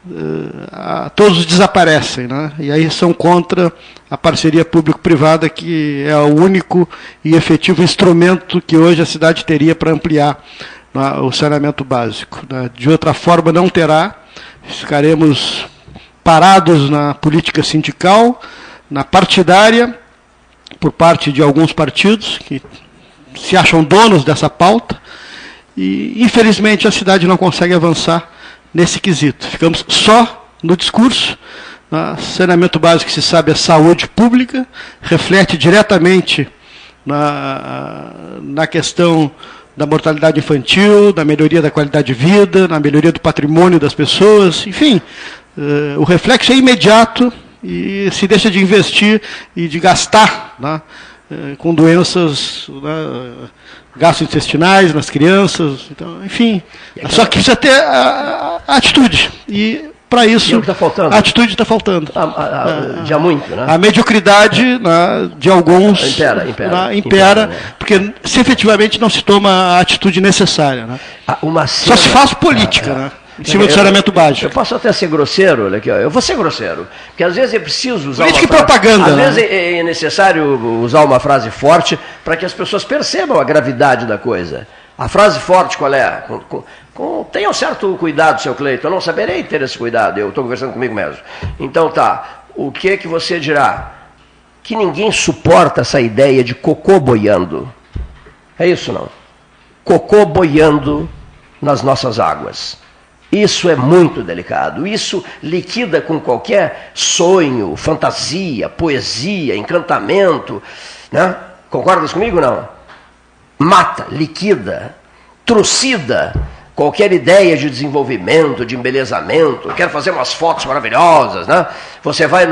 uh, todos desaparecem. Né? E aí são contra a parceria público-privada, que é o único e efetivo instrumento que hoje a cidade teria para ampliar o saneamento básico. Né? De outra forma, não terá, ficaremos parados na política sindical, na partidária, por parte de alguns partidos que se acham donos dessa pauta, e infelizmente a cidade não consegue avançar nesse quesito. Ficamos só no discurso. Né? Saneamento básico, se sabe, é saúde pública, reflete diretamente na, na questão da mortalidade infantil, da melhoria da qualidade de vida, na melhoria do patrimônio das pessoas, enfim, uh, o reflexo é imediato e se deixa de investir e de gastar né, uh, com doenças né, gastrointestinais nas crianças, então, enfim, só que precisa ter a, a atitude. E para isso, tá a atitude está faltando. A, a, a, já muito, né? A mediocridade né, de alguns impera, impera, né, impera né? porque se efetivamente não se toma a atitude necessária. Né? Uma cena, Só se faz política, é, é. né? Em cima do saneamento básico. Eu posso até ser grosseiro, olha aqui, ó. eu vou ser grosseiro, porque às vezes é preciso usar Política uma frase, propaganda. Às né? vezes é, é necessário usar uma frase forte para que as pessoas percebam a gravidade da coisa. A frase forte qual é? Com, tenha um certo cuidado, seu Cleiton. Eu não saberei ter esse cuidado. Eu estou conversando comigo mesmo. Então tá. O que que você dirá? Que ninguém suporta essa ideia de cocô boiando. É isso não? Cocô boiando nas nossas águas. Isso é muito delicado. Isso liquida com qualquer sonho, fantasia, poesia, encantamento. Né? Concordas comigo não? mata, liquida, trucida qualquer ideia de desenvolvimento, de embelezamento, quero fazer umas fotos maravilhosas, né? Você vai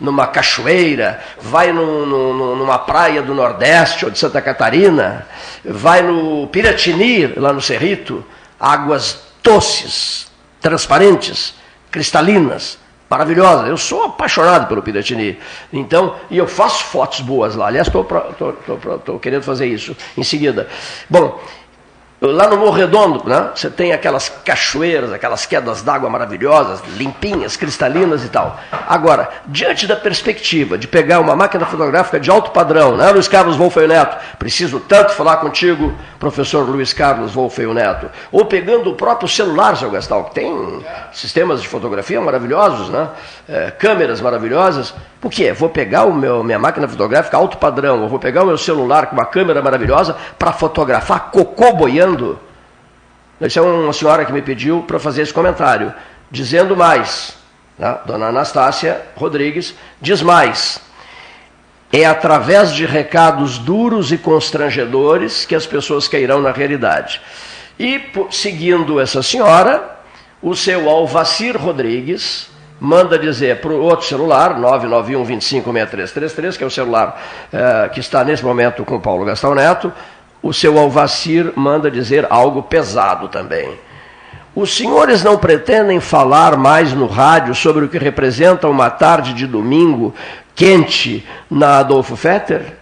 numa cachoeira, vai numa praia do Nordeste ou de Santa Catarina, vai no Piratini, lá no Cerrito, águas doces, transparentes, cristalinas, maravilhosa. Eu sou apaixonado pelo Piratini. Então, e eu faço fotos boas lá. Aliás, estou querendo fazer isso em seguida. Bom, Lá no Morro Redondo, né, você tem aquelas cachoeiras, aquelas quedas d'água maravilhosas, limpinhas, cristalinas e tal. Agora, diante da perspectiva de pegar uma máquina fotográfica de alto padrão, né, Luiz Carlos Wolfeio Neto, preciso tanto falar contigo, professor Luiz Carlos Wolfeio Neto, ou pegando o próprio celular, seu Gastal, que tem sistemas de fotografia maravilhosos, né, é, câmeras maravilhosas, por quê? Vou pegar o meu, minha máquina fotográfica alto padrão, ou vou pegar o meu celular com uma câmera maravilhosa para fotografar cocô boiando? Isso é uma senhora que me pediu para fazer esse comentário. Dizendo mais, né? dona Anastácia Rodrigues diz mais. É através de recados duros e constrangedores que as pessoas cairão na realidade. E, seguindo essa senhora, o seu Alvacir Rodrigues, manda dizer para o outro celular, 991 256333, que é o celular eh, que está nesse momento com o Paulo Gastão Neto, o seu Alvacir manda dizer algo pesado também. Os senhores não pretendem falar mais no rádio sobre o que representa uma tarde de domingo quente na Adolfo Fetter?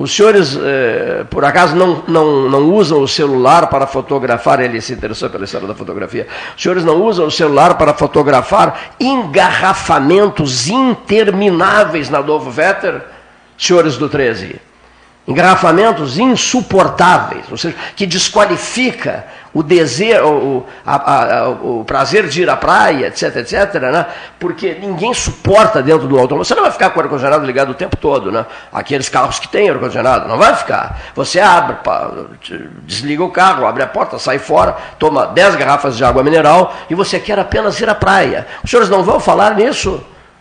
Os senhores, eh, por acaso, não, não, não usam o celular para fotografar? Ele se interessou pela história da fotografia. Os senhores não usam o celular para fotografar engarrafamentos intermináveis na Adolfo Vetter? Senhores do 13 engarrafamentos insuportáveis, ou seja, que desqualifica o desejo, o, a, a, o prazer de ir à praia, etc, etc, né? porque ninguém suporta dentro do automóvel. Você não vai ficar com o ar-condicionado ligado o tempo todo, né? Aqueles carros que têm ar-condicionado, não vai ficar. Você abre, desliga o carro, abre a porta, sai fora, toma 10 garrafas de água mineral e você quer apenas ir à praia. Os senhores não vão falar nisso?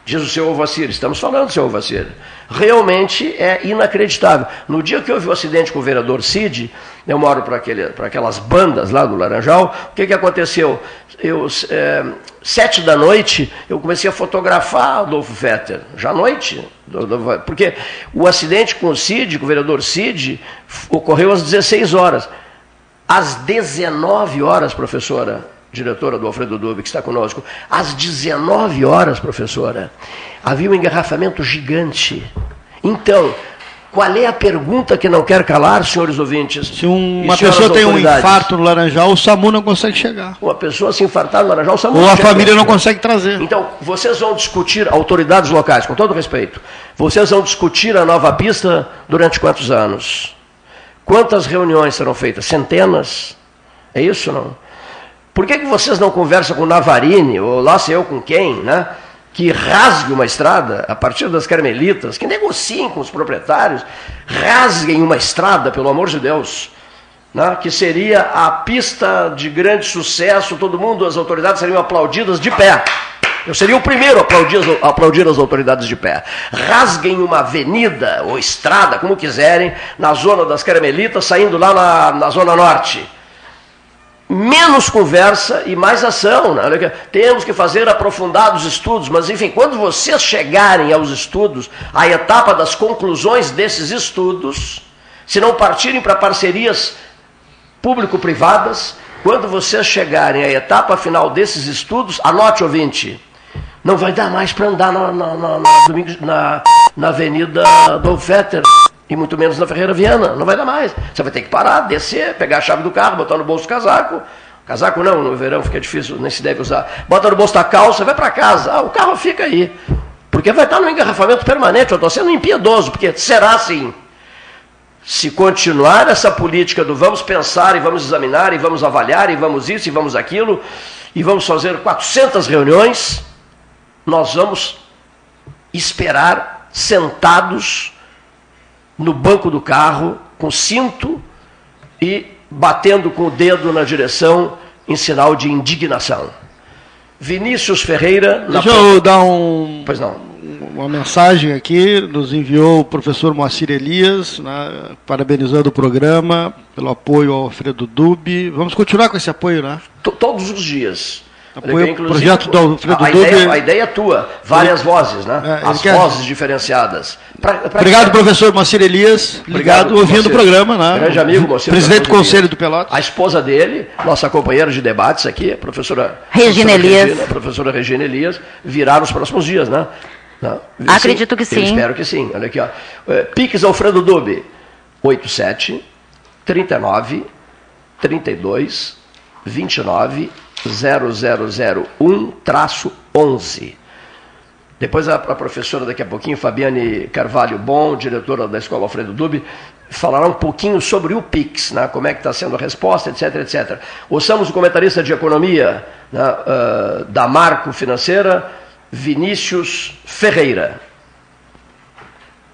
Diz o senhor Vacir, estamos falando, senhor Vacir. Realmente é inacreditável. No dia que houve o acidente com o vereador Cid, eu moro para aquelas bandas lá do Laranjal, o que, que aconteceu? Eu, é, sete da noite, eu comecei a fotografar Adolfo Fetter, já à noite, porque o acidente com o Cid, com o vereador Cid, ocorreu às 16 horas. Às 19 horas, professora, diretora do Alfredo Dube, que está conosco, às 19 horas, professora, havia um engarrafamento gigante. Então, qual é a pergunta que não quer calar, senhores ouvintes? Se uma pessoa tem um infarto no Laranjal, o SAMU não consegue chegar. Uma pessoa se infartar no Laranjal, o SAMU Ou não a chega. família não consegue trazer. Então, vocês vão discutir, autoridades locais, com todo respeito, vocês vão discutir a nova pista durante quantos anos? Quantas reuniões serão feitas? Centenas? É isso não? Por que, que vocês não conversam com o Navarini, ou lá sei eu com quem, né? Que rasgue uma estrada a partir das carmelitas, que negociem com os proprietários, rasguem uma estrada, pelo amor de Deus. Né, que seria a pista de grande sucesso, todo mundo, as autoridades seriam aplaudidas de pé. Eu seria o primeiro a aplaudir, aplaudir as autoridades de pé. Rasguem uma avenida ou estrada, como quiserem, na zona das Carmelitas, saindo lá na, na Zona Norte menos conversa e mais ação. Né? Temos que fazer aprofundados estudos, mas enfim, quando vocês chegarem aos estudos, à etapa das conclusões desses estudos, se não partirem para parcerias público-privadas, quando vocês chegarem à etapa final desses estudos, anote ouvinte, não vai dar mais para andar na, na, na, na, na- Avenida Dom Fetter e muito menos na Ferreira Viana. Não vai dar mais. Você vai ter que parar, descer, pegar a chave do carro, botar no bolso do casaco. Casaco não, no verão fica difícil, nem se deve usar. Bota no bolso da calça, vai para casa. Ah, o carro fica aí. Porque vai estar no engarrafamento permanente. Eu estou sendo impiedoso, porque será assim. Se continuar essa política do vamos pensar e vamos examinar e vamos avaliar e vamos isso e vamos aquilo e vamos fazer 400 reuniões, nós vamos esperar sentados no banco do carro, com cinto e batendo com o dedo na direção em sinal de indignação. Vinícius Ferreira. na Deixa eu dar um, Pois não. uma mensagem aqui, nos enviou o professor Moacir Elias, né, parabenizando o programa pelo apoio ao Alfredo Dube. Vamos continuar com esse apoio, né? To- Todos os dias. Apoio Ele inclusive, projeto do Alfredo a. Ideia, a ideia é tua, várias vozes, né? É, ele As quer- vozes diferenciadas. Pra- pra- Obrigado, professor Moacir Elias, ligado, Obrigado, ouvindo Moacir. o programa, né? Grande amigo, Moacir. Presidente do Conselho do Pelotas. A esposa dele, nossa companheira de debates aqui, a professora Regina professora Elias. Regina, professora Regina Elias, virá nos próximos dias, né? Não? Acredito que Eu sim. espero que sim. Olha aqui, ó. É, Pix Alfredo Dube, 87 39 32 29 0001-11. Depois a, a, professora, daqui a pouquinho, Fabiane Carvalho Bom, diretora da Escola Alfredo Dube, falará um pouquinho sobre o PIX, né, como é que está sendo a resposta, etc, etc. Ouçamos o comentarista de economia né, uh, da Marco Financeira, Vinícius Ferreira.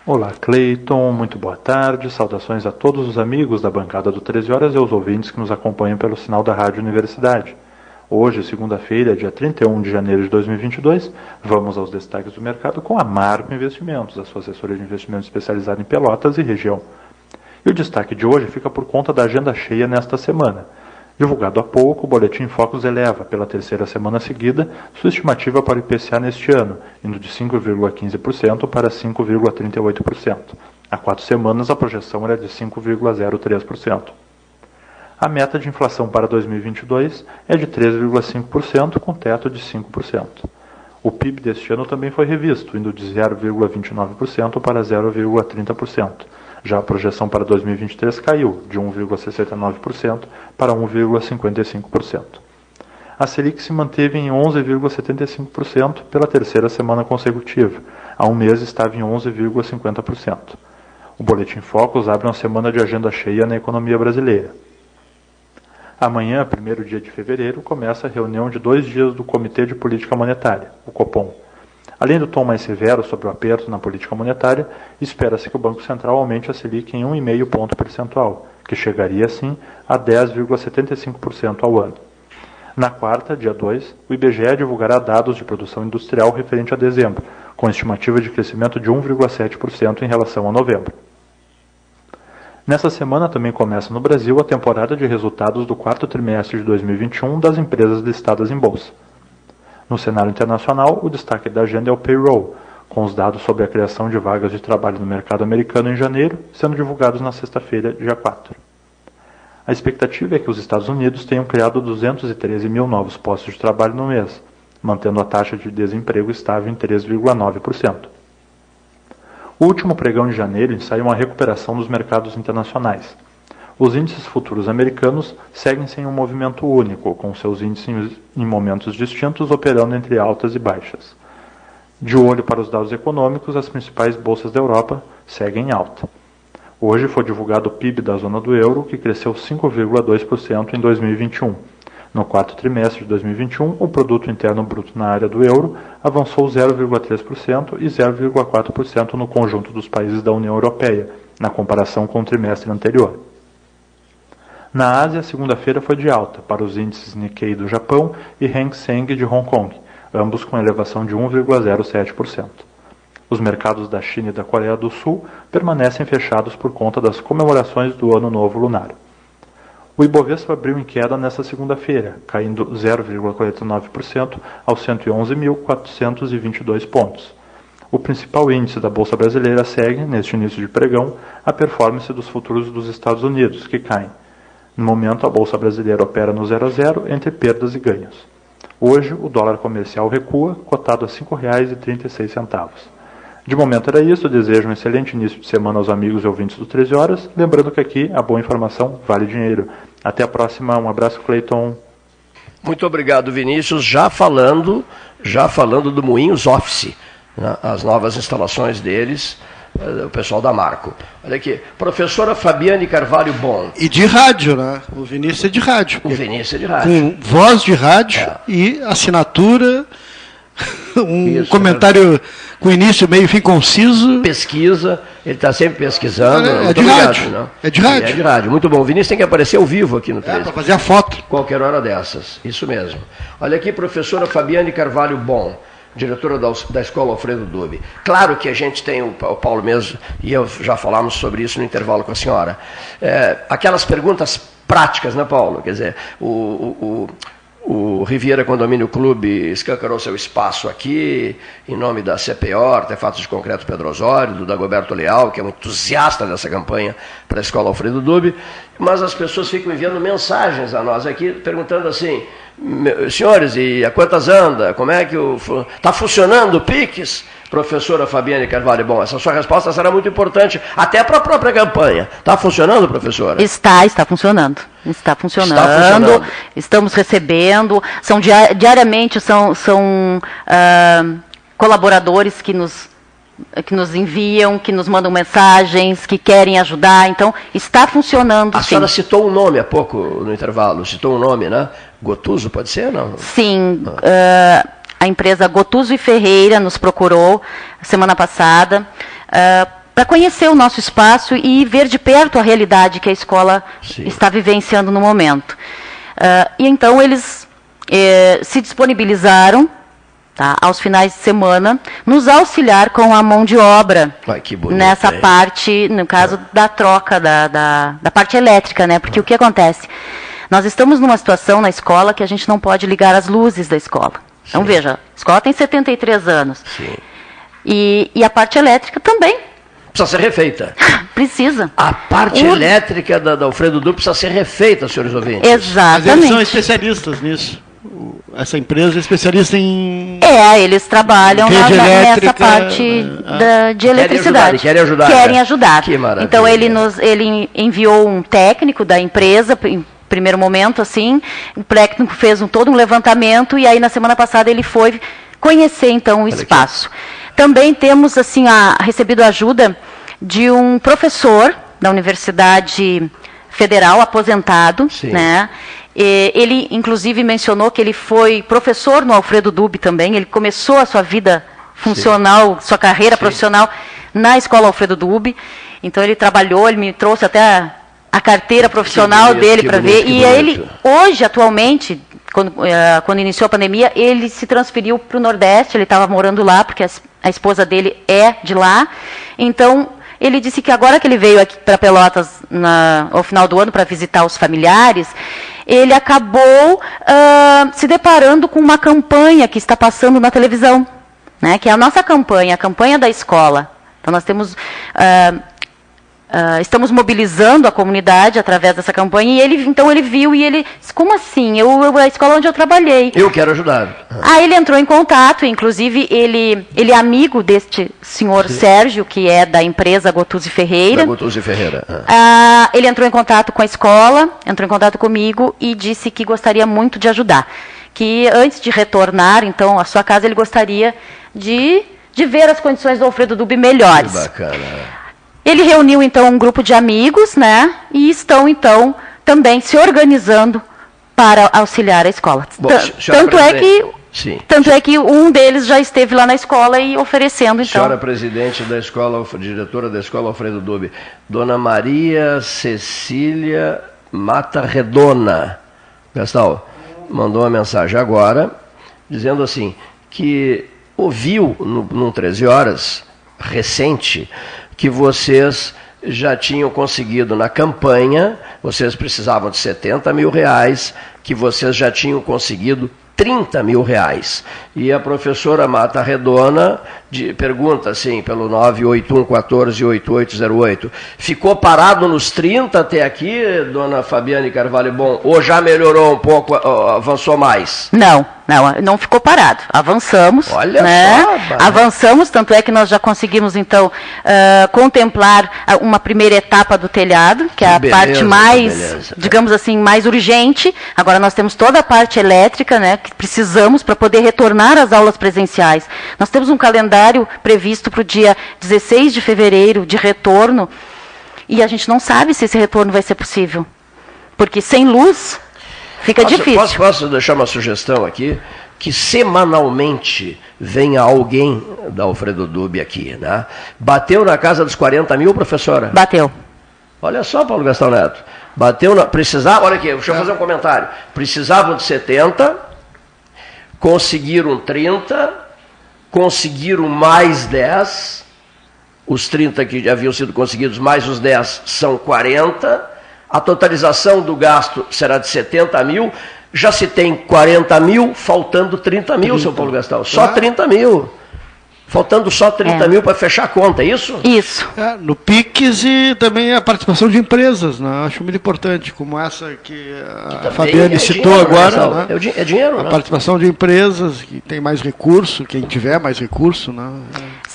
Olá, Cleiton, muito boa tarde. Saudações a todos os amigos da bancada do 13 Horas e aos ouvintes que nos acompanham pelo sinal da Rádio Universidade. Hoje, segunda-feira, dia 31 de janeiro de 2022, vamos aos destaques do mercado com a Marco Investimentos, a sua assessoria de investimentos especializada em Pelotas e região. E o destaque de hoje fica por conta da agenda cheia nesta semana. Divulgado há pouco, o Boletim Focus eleva, pela terceira semana seguida, sua estimativa para o IPCA neste ano, indo de 5,15% para 5,38%. Há quatro semanas, a projeção era de 5,03%. A meta de inflação para 2022 é de 3,5%, com teto de 5%. O PIB deste ano também foi revisto, indo de 0,29% para 0,30%. Já a projeção para 2023 caiu, de 1,69% para 1,55%. A Selic se manteve em 11,75% pela terceira semana consecutiva. Há um mês estava em 11,50%. O Boletim Focus abre uma semana de agenda cheia na economia brasileira. Amanhã, primeiro dia de fevereiro, começa a reunião de dois dias do Comitê de Política Monetária, o COPOM. Além do tom mais severo sobre o aperto na política monetária, espera-se que o Banco Central aumente a Selic em 1,5 ponto percentual, que chegaria assim a 10,75% ao ano. Na quarta, dia 2, o IBGE divulgará dados de produção industrial referente a dezembro, com estimativa de crescimento de 1,7% em relação a novembro. Nessa semana também começa no Brasil a temporada de resultados do quarto trimestre de 2021 das empresas listadas em bolsa. No cenário internacional, o destaque da agenda é o payroll, com os dados sobre a criação de vagas de trabalho no mercado americano em janeiro, sendo divulgados na sexta-feira, dia 4. A expectativa é que os Estados Unidos tenham criado 213 mil novos postos de trabalho no mês, mantendo a taxa de desemprego estável em 3,9%. O último pregão de janeiro ensaiou uma recuperação dos mercados internacionais. Os índices futuros americanos seguem sem um movimento único, com seus índices em momentos distintos operando entre altas e baixas. De olho para os dados econômicos, as principais bolsas da Europa seguem em alta. Hoje foi divulgado o PIB da zona do euro, que cresceu 5,2% em 2021 no quarto trimestre de 2021, o produto interno bruto na área do euro avançou 0,3% e 0,4% no conjunto dos países da União Europeia, na comparação com o trimestre anterior. Na Ásia, segunda-feira foi de alta para os índices Nikkei do Japão e Hang Seng de Hong Kong, ambos com elevação de 1,07%. Os mercados da China e da Coreia do Sul permanecem fechados por conta das comemorações do Ano Novo Lunar. O Ibovespa abriu em queda nesta segunda-feira, caindo 0,49% aos 111.422 pontos. O principal índice da Bolsa Brasileira segue, neste início de pregão, a performance dos futuros dos Estados Unidos, que caem. No momento, a Bolsa Brasileira opera no 0 a 0 entre perdas e ganhos. Hoje, o dólar comercial recua, cotado a R$ 5,36. De momento era isso. Desejo um excelente início de semana aos amigos e ouvintes do 13 Horas. Lembrando que aqui a boa informação vale dinheiro. Até a próxima. Um abraço, Cleiton. Muito obrigado, Vinícius. Já falando, já falando do Moinhos Office, né? as novas instalações deles eh, o pessoal da Marco. Olha aqui, professora Fabiane Carvalho Bom. E de rádio, né? O Vinícius é de rádio. O Vinícius é de rádio. Com voz de rádio é. e assinatura, *laughs* um Isso, comentário é com início, meio e fim conciso. Pesquisa, ele está sempre pesquisando. É, é de obrigado, rádio. Não? É de rádio. É de rádio, muito bom. O Vinícius tem que aparecer ao vivo aqui no 13. É, para fazer a foto. Qualquer hora dessas, isso mesmo. Olha aqui, professora Fabiane Carvalho Bom diretora da, da Escola Alfredo Dube. Claro que a gente tem, o, o, Paulo mesmo, e eu já falamos sobre isso no intervalo com a senhora, é, aquelas perguntas práticas, né, Paulo? Quer dizer, o, o, o Riviera Condomínio Clube escancarou seu espaço aqui, em nome da CPO, Artefatos de Concreto Pedro Osório, do Dagoberto Leal, que é um entusiasta dessa campanha para a Escola Alfredo Dube, mas as pessoas ficam enviando mensagens a nós aqui, perguntando assim, Senhores, e a quantas anda? Como é que o. Está funcionando o PIX? Professora Fabiane Carvalho, bom, essa sua resposta será muito importante, até para a própria campanha. Está funcionando, professora? Está, está funcionando. Está funcionando. funcionando. Estamos recebendo. São dia- diariamente são, são ah, colaboradores que nos que nos enviam, que nos mandam mensagens, que querem ajudar. Então, está funcionando. A sim. senhora citou um nome há pouco no intervalo, citou um nome, né? Gotuso, pode ser, não? Sim, ah, a empresa Gotuso e Ferreira nos procurou semana passada para conhecer o nosso espaço e ver de perto a realidade que a escola está vivenciando no momento. Ah, e então eles eh, se disponibilizaram tá, aos finais de semana nos auxiliar com a mão de obra Ai, bonito. nessa parte, no caso da troca da, da, da parte elétrica, né? Porque o que acontece? Nós estamos numa situação na escola que a gente não pode ligar as luzes da escola. Então, veja, a escola tem 73 anos. E, e a parte elétrica também Precisa ser refeita. *laughs* precisa. A parte O- elétrica da, da Alfredo Du precisa ser refeita, senhores ouvintes. Mas eles Exatamente. são especialistas nisso. Essa empresa é especialista em. É, eles trabalham na- nessa parte ah. da- de Querem eletricidade. ajudar, querem ajudar, Querem ajudar. Que maravilha. Então ele nos ele enviou um técnico da empresa em primeiro momento assim, o técnico fez um, todo um levantamento e aí na semana passada ele foi conhecer então o espaço. Também temos assim a, recebido ajuda de um professor da Universidade Federal aposentado, né? E ele inclusive mencionou que ele foi professor no Alfredo Dube também, ele começou a sua vida funcional, sua carreira profissional na Escola Alfredo Dube. Então ele trabalhou, ele me trouxe até a, carteira profissional bonito, dele para ver. E ele hoje atualmente quando, eh, quando iniciou a pandemia, ele se transferiu para o Nordeste, ele estava morando lá, porque a, a esposa dele é de lá. Então, ele disse que agora que ele veio aqui para Pelotas na- ao final do ano para visitar os familiares, ele acabou ah, se deparando com uma campanha que está passando na televisão, né, que é a nossa campanha, a campanha da escola. Então, nós temos. ah, ah, estamos mobilizando a comunidade através dessa campanha e ele então ele viu e ele disse, como assim eu, eu- a escola onde eu trabalhei Eu quero ajudar. Aí ele entrou em contato, inclusive ele, ele é amigo deste senhor Sérgio, que é da empresa Gotuzzi Ferreira. Da Gotuzi Ferreira. Ah. Ah, ele entrou em contato com a escola, entrou em contato comigo e disse que gostaria muito de ajudar. Que antes de retornar, então, à sua casa, ele gostaria de, de ver as condições do Alfredo Dube melhores. Que bacana. Ele reuniu então um grupo de amigos, né? E estão então também se organizando para auxiliar a escola. Bom, tanto é que Sim. tanto é que um deles já esteve lá na escola e oferecendo então. Senhora presidente da escola, diretora da escola Alfredo Dube, Dona Maria Cecília Mata Redona, Gastal, mandou uma mensagem agora, dizendo assim, que ouviu no, num 13 horas recente que vocês já tinham conseguido na campanha, vocês precisavam de 70 mil reais, que vocês já tinham conseguido 30 mil reais. E a professora Mata Redona de- pergunta assim, pelo 981148808, ficou parado nos 30 até aqui, dona Fabiane Carvalho Bom, ou já melhorou um pouco, avançou mais? Não, não, não ficou parado. Avançamos. Olha né? só. Avançamos, tanto é que nós já conseguimos, então, ah, contemplar uma primeira etapa do telhado, que é a beleza, parte mais, beleza. digamos assim, mais urgente. Agora nós temos toda a parte elétrica, né, que precisamos para poder retornar às aulas presenciais. Nós temos um calendário previsto para o dia 16 de fevereiro de retorno, e a gente não sabe se esse retorno vai ser possível. Porque sem luz fica Posso- difícil. Posso, posso deixar uma sugestão aqui? Que semanalmente venha alguém da Alfredo Dube aqui, né? Bateu na casa dos 40 mil, professora? Bateu. Olha só, Paulo Gastão Neto. Bateu na. Precisava, olha aqui, deixa eu fazer um comentário. Precisavam de 70, conseguiram 30, conseguiram mais 10. Os 30 que haviam sido conseguidos, mais os 10 são 40. A totalização do gasto será de 70 mil. Já se tem 40 mil, faltando 30 mil, seu Paulo Gastão. Só 30 mil. Faltando só 30 É. mil para fechar a conta, é isso? Isso. É, no PIX e também a participação de empresas, né? acho muito importante, como essa que a também Fabiane é citou dinheiro, né, agora. Né? É o di- é dinheiro, A né? participação de empresas que tem mais recurso, quem tiver mais recurso. Né?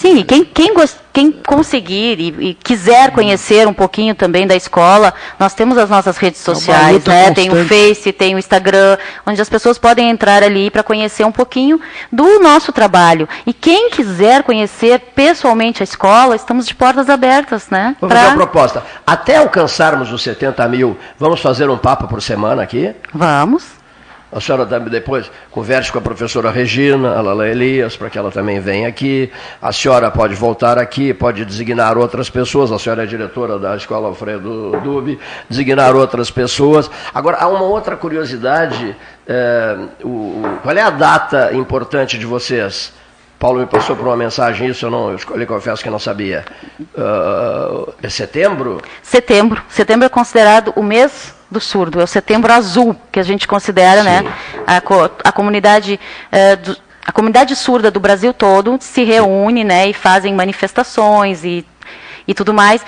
Sim, quem, quem, quem conseguir e, e quiser conhecer um pouquinho também da escola, nós temos as nossas redes É sociais, luta né? Tem o. Face, tem o Instagram, onde as pessoas podem entrar ali para conhecer um pouquinho do nosso trabalho. E quem quiser conhecer pessoalmente a escola, estamos de portas abertas, né? Vamos fazer Pra- uma proposta. Até alcançarmos os 70 mil, vamos fazer um papo por semana aqui? Vamos. A senhora também depois converse com a professora Regina, a Lala Elias, para que ela também venha aqui. A senhora pode voltar aqui, pode designar outras pessoas. A senhora é diretora da Escola Alfredo Dube, designar outras pessoas. Agora, há uma outra curiosidade. é, o- qual é a data importante de vocês? Paulo me passou por uma mensagem isso, eu não, eu escolhi, confesso que não sabia. Ah, é setembro? Setembro. Setembro é considerado o mês do surdo, é o setembro azul, que a gente considera, né? A, co- a comunidade. eh, do- a comunidade surda do Brasil todo se reúne né, e fazem manifestações e, e tudo mais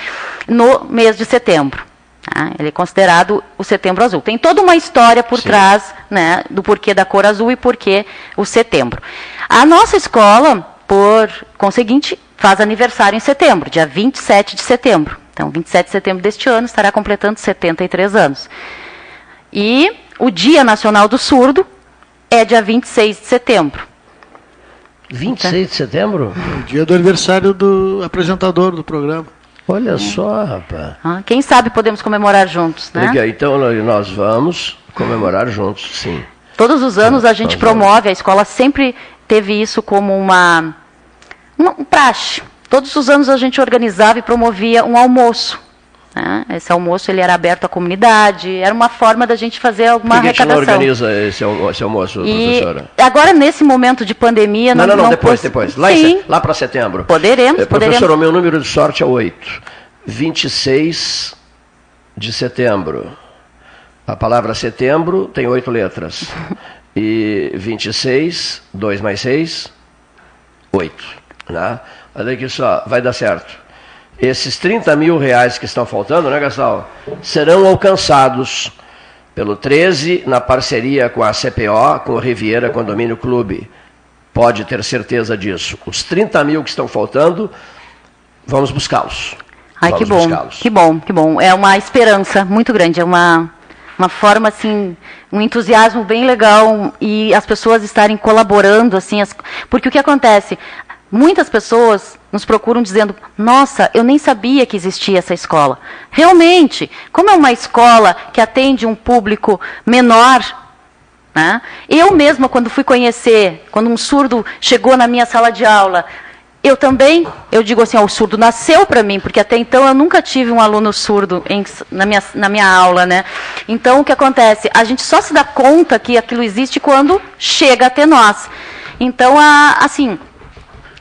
no mês de setembro. tá? Ele é considerado o setembro azul. Tem toda uma história por trás né, do porquê da cor azul e porquê o setembro. A nossa escola, por conseguinte, faz aniversário em setembro, dia 27 de setembro. Então, 27 de setembro deste ano estará completando 73 anos. E o Dia Nacional do Surdo é dia 26 de setembro. 26 de setembro? O dia do aniversário do apresentador do programa. Olha só, rapaz. Ah, Quem sabe podemos comemorar juntos, né? Legal, então nós vamos comemorar juntos, sim. Todos os anos a gente promove, a escola sempre teve isso como uma, uma um praxe. Todos os anos a gente organizava e promovia um almoço. né? Esse almoço ele era aberto à comunidade, era uma forma da gente fazer alguma Por que, que a gente não organiza esse, almo- esse almoço, E professora? agora nesse momento de pandemia Não, não, não, depois, poss- depois. Lá, se- lá para setembro. Poderemos, Eh, poderemos. Professor, o meu número de sorte é 8. 26 de setembro. A palavra setembro tem oito letras. *laughs* E 26, 2 mais 6, 8. Né? Olha aqui só, vai dar certo. Esses 30 mil reais que estão faltando, né, Gastal? Serão alcançados pelo 13 na parceria com a CPO, com o Riviera Condomínio Clube. Pode ter certeza disso. Os 30 mil que estão faltando, vamos buscá-los. Ai, Vamos que bom, que bom, que bom. É uma esperança muito grande, é uma, uma forma, assim, um entusiasmo bem legal e as pessoas estarem colaborando, assim, as- porque o que acontece? Muitas pessoas nos procuram dizendo, nossa, eu nem sabia que existia essa escola. Realmente, como é uma escola que atende um público menor, né? Eu mesma, quando fui conhecer, quando um surdo chegou na minha sala de aula, eu também, eu digo assim, ó, o surdo nasceu para mim, porque até então eu nunca tive um aluno surdo em- na, minha, na minha aula, né? Então, o que acontece? A gente só se dá conta que aquilo existe quando chega até nós. Então, a, assim,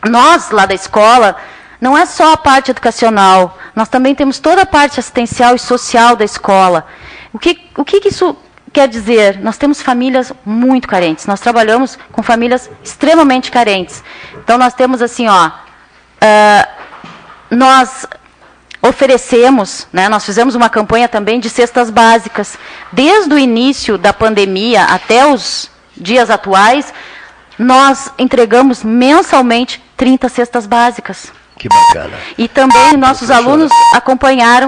nós lá da escola, não é só a parte educacional, nós também temos toda a parte assistencial e social da escola. O que, o que que isso quer dizer? Nós temos famílias muito carentes, nós trabalhamos com famílias extremamente carentes. Então nós temos assim, ó, ah, nós oferecemos, né, nós fizemos uma campanha também de cestas básicas. Desde o início da pandemia até os dias atuais, nós entregamos mensalmente 30 cestas básicas. Que bacana. E também nossos alunos acompanharam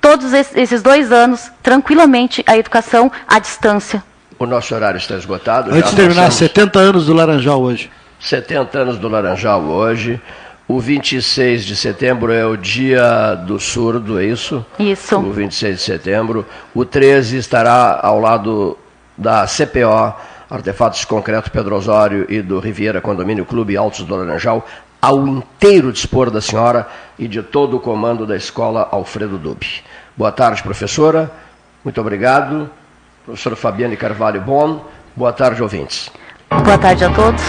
todos es- esses dois anos tranquilamente a educação à distância. O nosso horário está esgotado. Antes de terminar, passamos 70 anos do Laranjal hoje. 70 anos do Laranjal hoje. O 26 de setembro é o dia do surdo, é isso? Isso. O 26 de setembro. O 13 estará ao lado da CPO, Artefatos Concreto Pedro Osório e do Riviera Condomínio Clube Altos do Laranjal, ao inteiro dispor da senhora e de todo o comando da escola Alfredo Dube. Boa tarde, professora. Muito obrigado. Professora Fabiane Carvalho Bon. Boa tarde, ouvintes. Boa tarde a todos.